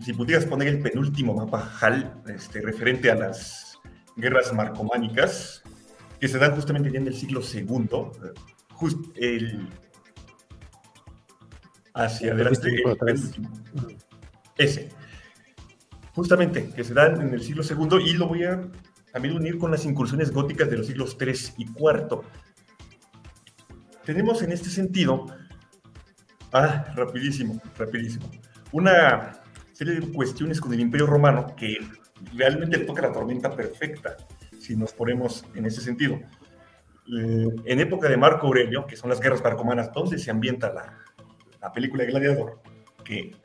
Si, pudieras poner el penúltimo mapa HAL este, referente a las guerras marcománicas, que se dan justamente ya en el siglo II, just, el, hacia adelante, el Ese. Justamente, que se dan en el siglo II y lo voy a también unir con las incursiones góticas de los siglos III y IV. Tenemos en este sentido Ah, rapidísimo, rapidísimo. Una serie de cuestiones con el Imperio Romano que realmente toca la tormenta perfecta, si nos ponemos en ese sentido. Eh, en época de Marco Aurelio, que son las guerras marcomanas, donde se ambienta la, la película Gladiador, que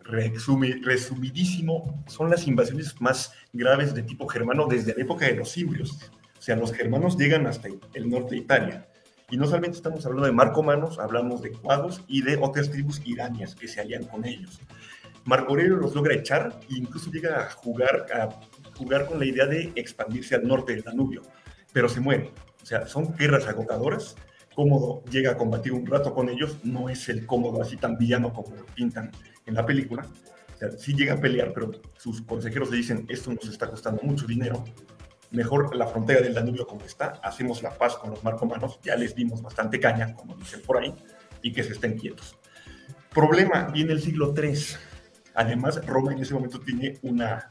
resumi, resumidísimo, son las invasiones más graves de tipo germano desde la época de los simbrios. O sea, los germanos llegan hasta el norte de Italia y no solamente estamos hablando de marcomanos, hablamos de cuadros y de otras tribus iranias que se hallan con ellos. Marco Aurelio los logra echar e incluso llega a jugar, a jugar con la idea de expandirse al norte del Danubio, pero se muere. O sea, son guerras agotadoras. Cómodo llega a combatir un rato con ellos, no es el cómodo así tan villano como lo pintan en la película. O sea, sí llega a pelear, pero sus consejeros le dicen, esto nos está costando mucho dinero, mejor la frontera del Danubio como está, hacemos la paz con los marcomanos, ya les dimos bastante caña, como dicen por ahí, y que se estén quietos. Problema, viene el siglo III. Además, Roma en ese momento tiene una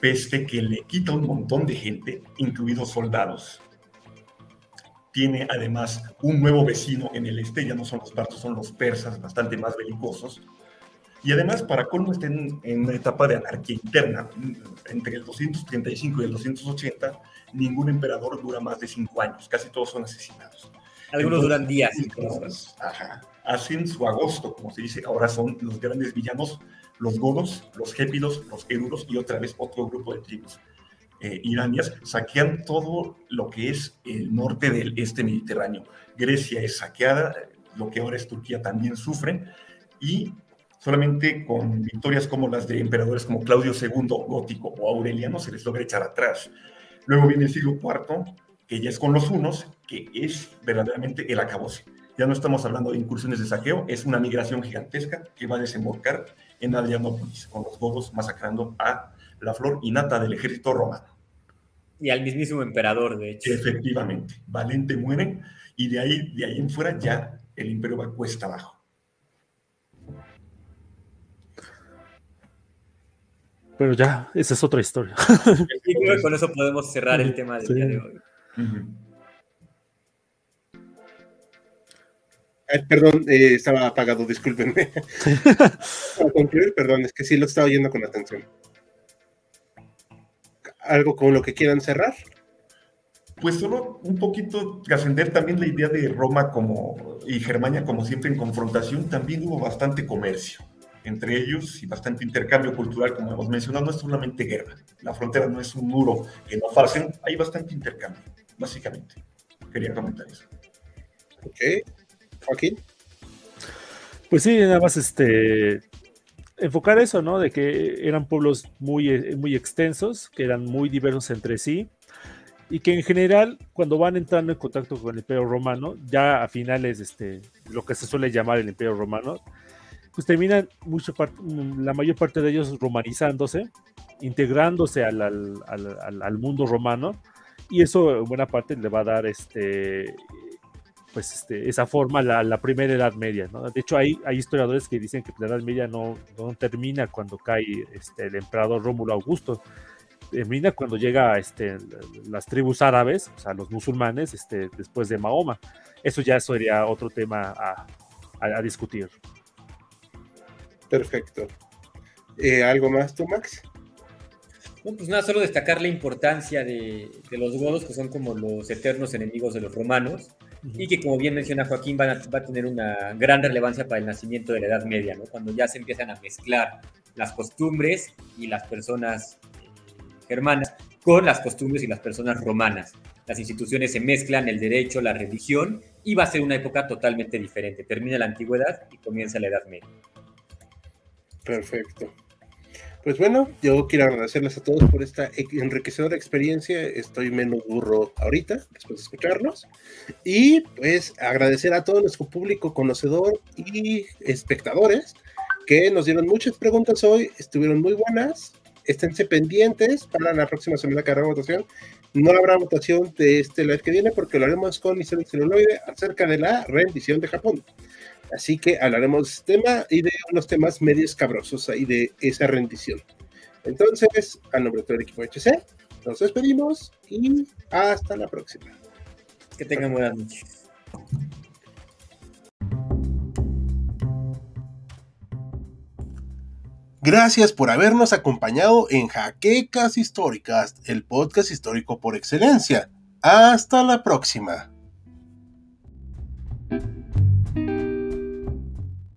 peste que le quita un montón de gente, incluidos soldados. Tiene además un nuevo vecino en el este, ya no son los partos, son los persas, bastante más belicosos, y además, para colmo, está en, una etapa de anarquía interna. Entre el 235 y el 280, ningún emperador dura más de cinco años. Casi todos son asesinados. Algunos duran días. ajá, hacen su agosto, como se dice. Ahora son los grandes villanos, los godos, los gépidos, los euros y otra vez otro grupo de tribus eh, iranias. Saquean todo lo que es el norte del este mediterráneo. Grecia es saqueada, lo que ahora es Turquía también sufren. Y solamente con victorias como las de emperadores como Claudio II gótico o Aureliano se les logra echar atrás. Luego viene el siglo IV, que ya es con los unos, que es verdaderamente el acabose. Ya no estamos hablando de incursiones de saqueo, es una migración gigantesca que va a desembocar en Adrianópolis, con los godos masacrando a la flor y nata del ejército romano. Y al mismísimo emperador, de hecho. Efectivamente, Valente muere y de ahí, de ahí en fuera ya el imperio va cuesta abajo. Pero ya, esa es otra historia. Y con eso podemos cerrar el tema del día de hoy. perdón, eh, estaba apagado, discúlpenme. Para concluir, perdón, es que sí lo estaba oyendo con atención. ¿Algo con lo que quieran cerrar? Pues solo un poquito trascender también la idea de Roma como y Germania como siempre en confrontación, también hubo bastante comercio entre ellos y bastante intercambio cultural, como hemos mencionado, no es solamente guerra. La frontera no es un muro que no pasen, hay bastante intercambio, básicamente. Quería comentar eso. Ok. Joaquín. Pues sí, nada más este enfocar eso, ¿no? De que eran pueblos muy, muy extensos, que eran muy diversos entre sí, y que en general, cuando van entrando en contacto con el Imperio Romano, ya a finales, este, lo que se suele llamar el Imperio Romano, pues terminan mucho la mayor parte de ellos romanizándose, integrándose al, al, al, mundo romano, y eso en buena parte le va a dar este, pues este, esa forma la, la primera Edad Media. ¿no? De hecho, hay, hay historiadores que dicen que la Edad Media no, no termina cuando cae este, el emperador Rómulo Augusto, termina cuando llega este, las tribus árabes, o sea, los musulmanes, este, después de Mahoma. Eso ya sería otro tema a, a, discutir. Perfecto. Eh, ¿Algo más tú, Max? No, pues nada, solo destacar la importancia de, de, los godos, que son como los eternos enemigos de los romanos, y que como bien menciona Joaquín, van a, va a tener una gran relevancia para el nacimiento de la Edad Media, ¿no? cuando ya se empiezan a mezclar las costumbres y las personas germanas con las costumbres y las personas romanas. Las instituciones se mezclan, el derecho, la religión, y va a ser una época totalmente diferente. Termina la antigüedad y comienza la Edad Media. Perfecto. Pues bueno, yo quiero agradecerles a todos por esta enriquecedora experiencia. Estoy menos burro ahorita, después de escucharnos. Y pues agradecer a todo nuestro público conocedor y espectadores que nos dieron muchas preguntas hoy, estuvieron muy buenas. Esténse pendientes para la próxima semana que habrá votación. No habrá votación de este live que viene porque lo haremos con Isabel Celuloide acerca de la rendición de Japón. Así que hablaremos de este tema y de unos temas medios cabrosos ahí de esa rendición. Entonces, a nombre de todo el equipo HC, nos despedimos y hasta la próxima. Que tengan buenas noches. Gracias por habernos acompañado en Jaquecas Históricas, el podcast histórico por excelencia. Hasta la próxima.